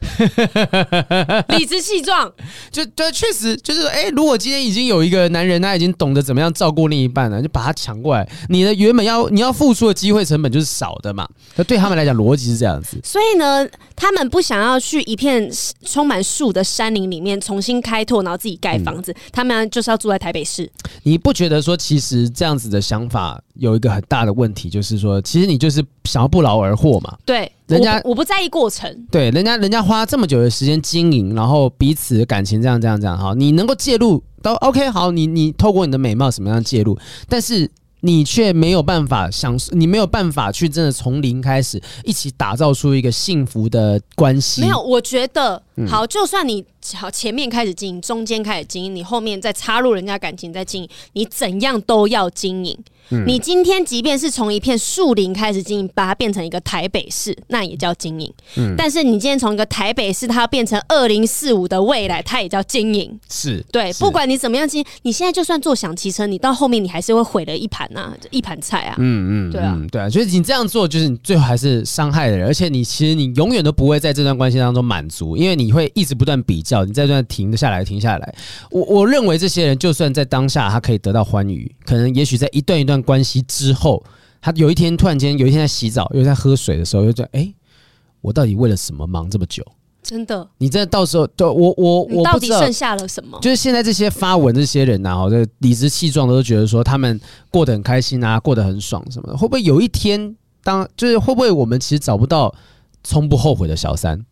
*laughs* 理直气壮，*laughs* 就对，确实就是说，哎、欸，如果今天已经有一个男人，他已经懂得怎么样照顾另一半了，就把他抢过来，你的原本要你要付出的机会成本就是少的嘛。那对他们来讲，逻辑是这样子。所以呢，他们不想要去一片充满树的山林里面重新开拓，然后自己盖房子，嗯、他们就是要住在台北市。你不觉得说，其实这样子的想法有一个很大的问题，就是说，其实你就是想要不劳而获嘛？对。人家我不，在意过程，对，人家人家花这么久的时间经营，然后彼此的感情这样这样这样，好，你能够介入都 OK，好，你你透过你的美貌什么样介入，但是你却没有办法想，你没有办法去真的从零开始一起打造出一个幸福的关系。没有，我觉得好，就算你好前面开始经营，中间开始经营，你后面再插入人家感情再经营，你怎样都要经营。你今天即便是从一片树林开始经营，把它变成一个台北市，那也叫经营。嗯，但是你今天从一个台北市，它变成二零四五的未来，它也叫经营。是对，不管你怎么样经营，你现在就算坐享其成，你到后面你还是会毁了一盘呐，一盘菜啊。嗯嗯，对啊，对啊，所以你这样做，就是你最后还是伤害了人，而且你其实你永远都不会在这段关系当中满足，因为你会一直不断比较，你在这段停下来，停下来。我我认为这些人就算在当下他可以得到欢愉，可能也许在一段一段。关系之后，他有一天突然间，有一天在洗澡，又在喝水的时候，又在哎，我到底为了什么忙这么久？真的，你真的到时候，对我我我到底剩下了什么？就是现在这些发文这些人呐、啊，哈，这理直气壮的都觉得说他们过得很开心啊，过得很爽什么的，会不会有一天，当就是会不会我们其实找不到从不后悔的小三？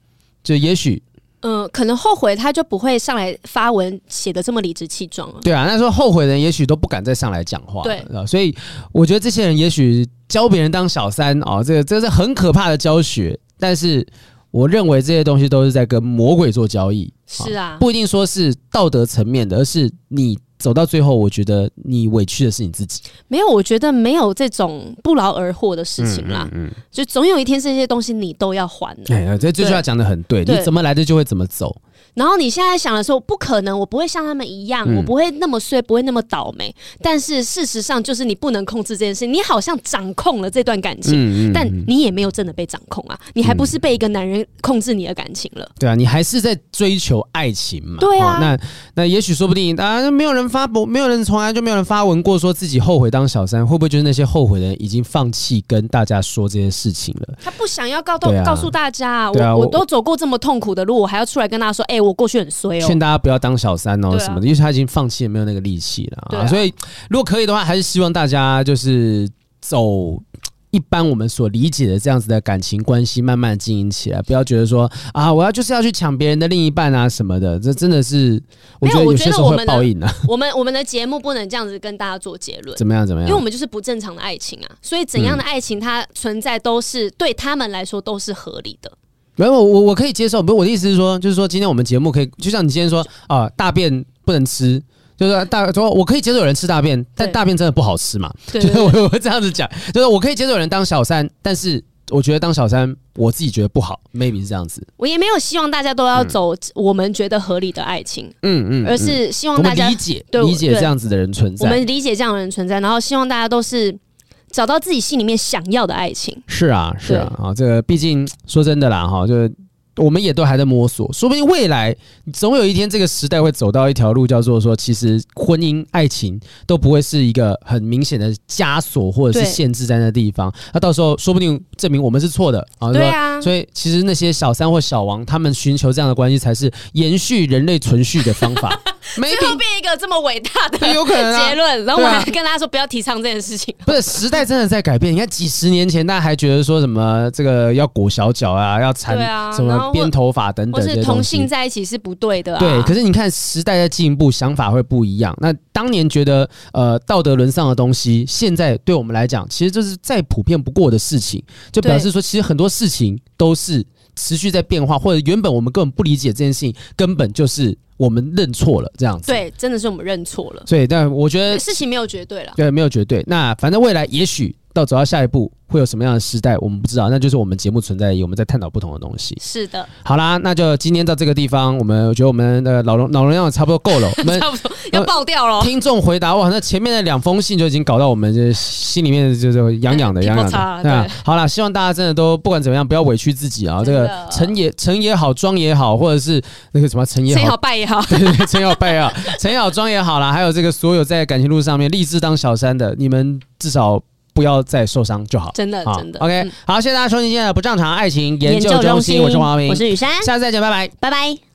就也许。嗯、呃，可能后悔他就不会上来发文写的这么理直气壮了。对啊，那时候后悔的人也许都不敢再上来讲话。对，所以我觉得这些人也许教别人当小三哦，这个这是很可怕的教学。但是我认为这些东西都是在跟魔鬼做交易。是啊，不一定说是道德层面的，而是你。走到最后，我觉得你委屈的是你自己。没有，我觉得没有这种不劳而获的事情啦。嗯，嗯，嗯，就总有一天这些东西你都要还的。哎，这这句话讲的很对，对，你怎么来的就会怎么走。然后你现在想的时候，不可能，我不会像他们一样，嗯、我不会那么衰，不会那么倒霉。但是事实上，就是你不能控制这件事，你好像掌控了这段感情，嗯嗯、但你也没有真的被掌控啊，你还不是被一个男人控制你的感情了？对啊，你还是在追求爱情嘛？对啊，哦、那那也许说不定啊，没有人发博，没有人从来就没有人发文过说自己后悔当小三，会不会就是那些后悔的人已经放弃跟大家说这件事情了？他不想要告诉、啊、告诉大家，我、啊、我都走过这么痛苦的路，我还要出来跟大家说，哎、欸，我 *laughs* 过去很衰哦。劝大家不要当小三哦，什么的，因为他已经放弃了，没有那个力气了啊。所以，如果可以的话，还是希望大家就是走一般我们所理解的这样子的感情关系，慢慢经营起来，不要觉得说啊，我要就是要去抢别人的另一半啊什么的，这真的是我觉得有些时候会报应啊。我们我们的节目不能这样子跟大家做结论，怎么样怎么样？因为我们就是不正常的爱情啊，所以怎样的爱情它存在都是对他们来说都是合理的。没有我我可以接受，不是我的意思是说，就是说今天我们节目可以，就像你今天说啊、呃，大便不能吃，就是大说我可以接受有人吃大便，但大便真的不好吃嘛？对，就是我我会这样子讲，就是我可以接受有人当小三，但是我觉得当小三我自己觉得不好，maybe 是这样子。我也没有希望大家都要走我们觉得合理的爱情，嗯嗯，而是希望大家理解理解这样子的人存在，我们理解这样的人存在，然后希望大家都是。找到自己心里面想要的爱情，是啊，是啊，啊，这个毕竟说真的啦，哈，就是。我们也都还在摸索，说不定未来总有一天这个时代会走到一条路，叫做说，其实婚姻爱情都不会是一个很明显的枷锁或者是限制在那地方。那到时候说不定证明我们是错的啊，对啊。所以其实那些小三或小王，他们寻求这样的关系才是延续人类存续的方法。*laughs* 最后变一个这么伟大的 *laughs* 有可能结论，然后我还跟大家说不要提倡这件事情。不是时代真的在改变，你看几十年前大家还觉得说什么这个要裹小脚啊，要缠什么编头发等等，或是同性在一起是不对的。对，可是你看时代在进步，想法会不一样。那当年觉得呃道德沦丧的东西，现在对我们来讲，其实这是再普遍不过的事情，就表示说其实很多事情都是。持续在变化，或者原本我们根本不理解这件事情，根本就是我们认错了这样子。对，真的是我们认错了。所以，但我觉得事情没有绝对了。对，没有绝对。那反正未来也许。到走到下一步会有什么样的时代，我们不知道，那就是我们节目存在意义，我们在探讨不同的东西。是的，好啦，那就今天到这个地方，我们我觉得我们的脑容脑容量也差不多够了，我们 *laughs* 差不多要爆掉了。听众回答哇，那前面的两封信就已经搞到我们这心里面就是痒痒的 *laughs* 痒痒的。对啊，好啦，希望大家真的都不管怎么样，不要委屈自己啊。这个成也成也好，装也好，或者是那个什么成也好，败也好，对对对，成也好败也好，*laughs* 成也好装也好啦。还有这个所有在感情路上面立志当小三的，你们至少。不要再受伤就好，真的真的。OK，好，谢谢大家收听今天的不正常爱情研究中心，我是黄浩平，我是雨珊，下次再见，拜拜，拜拜。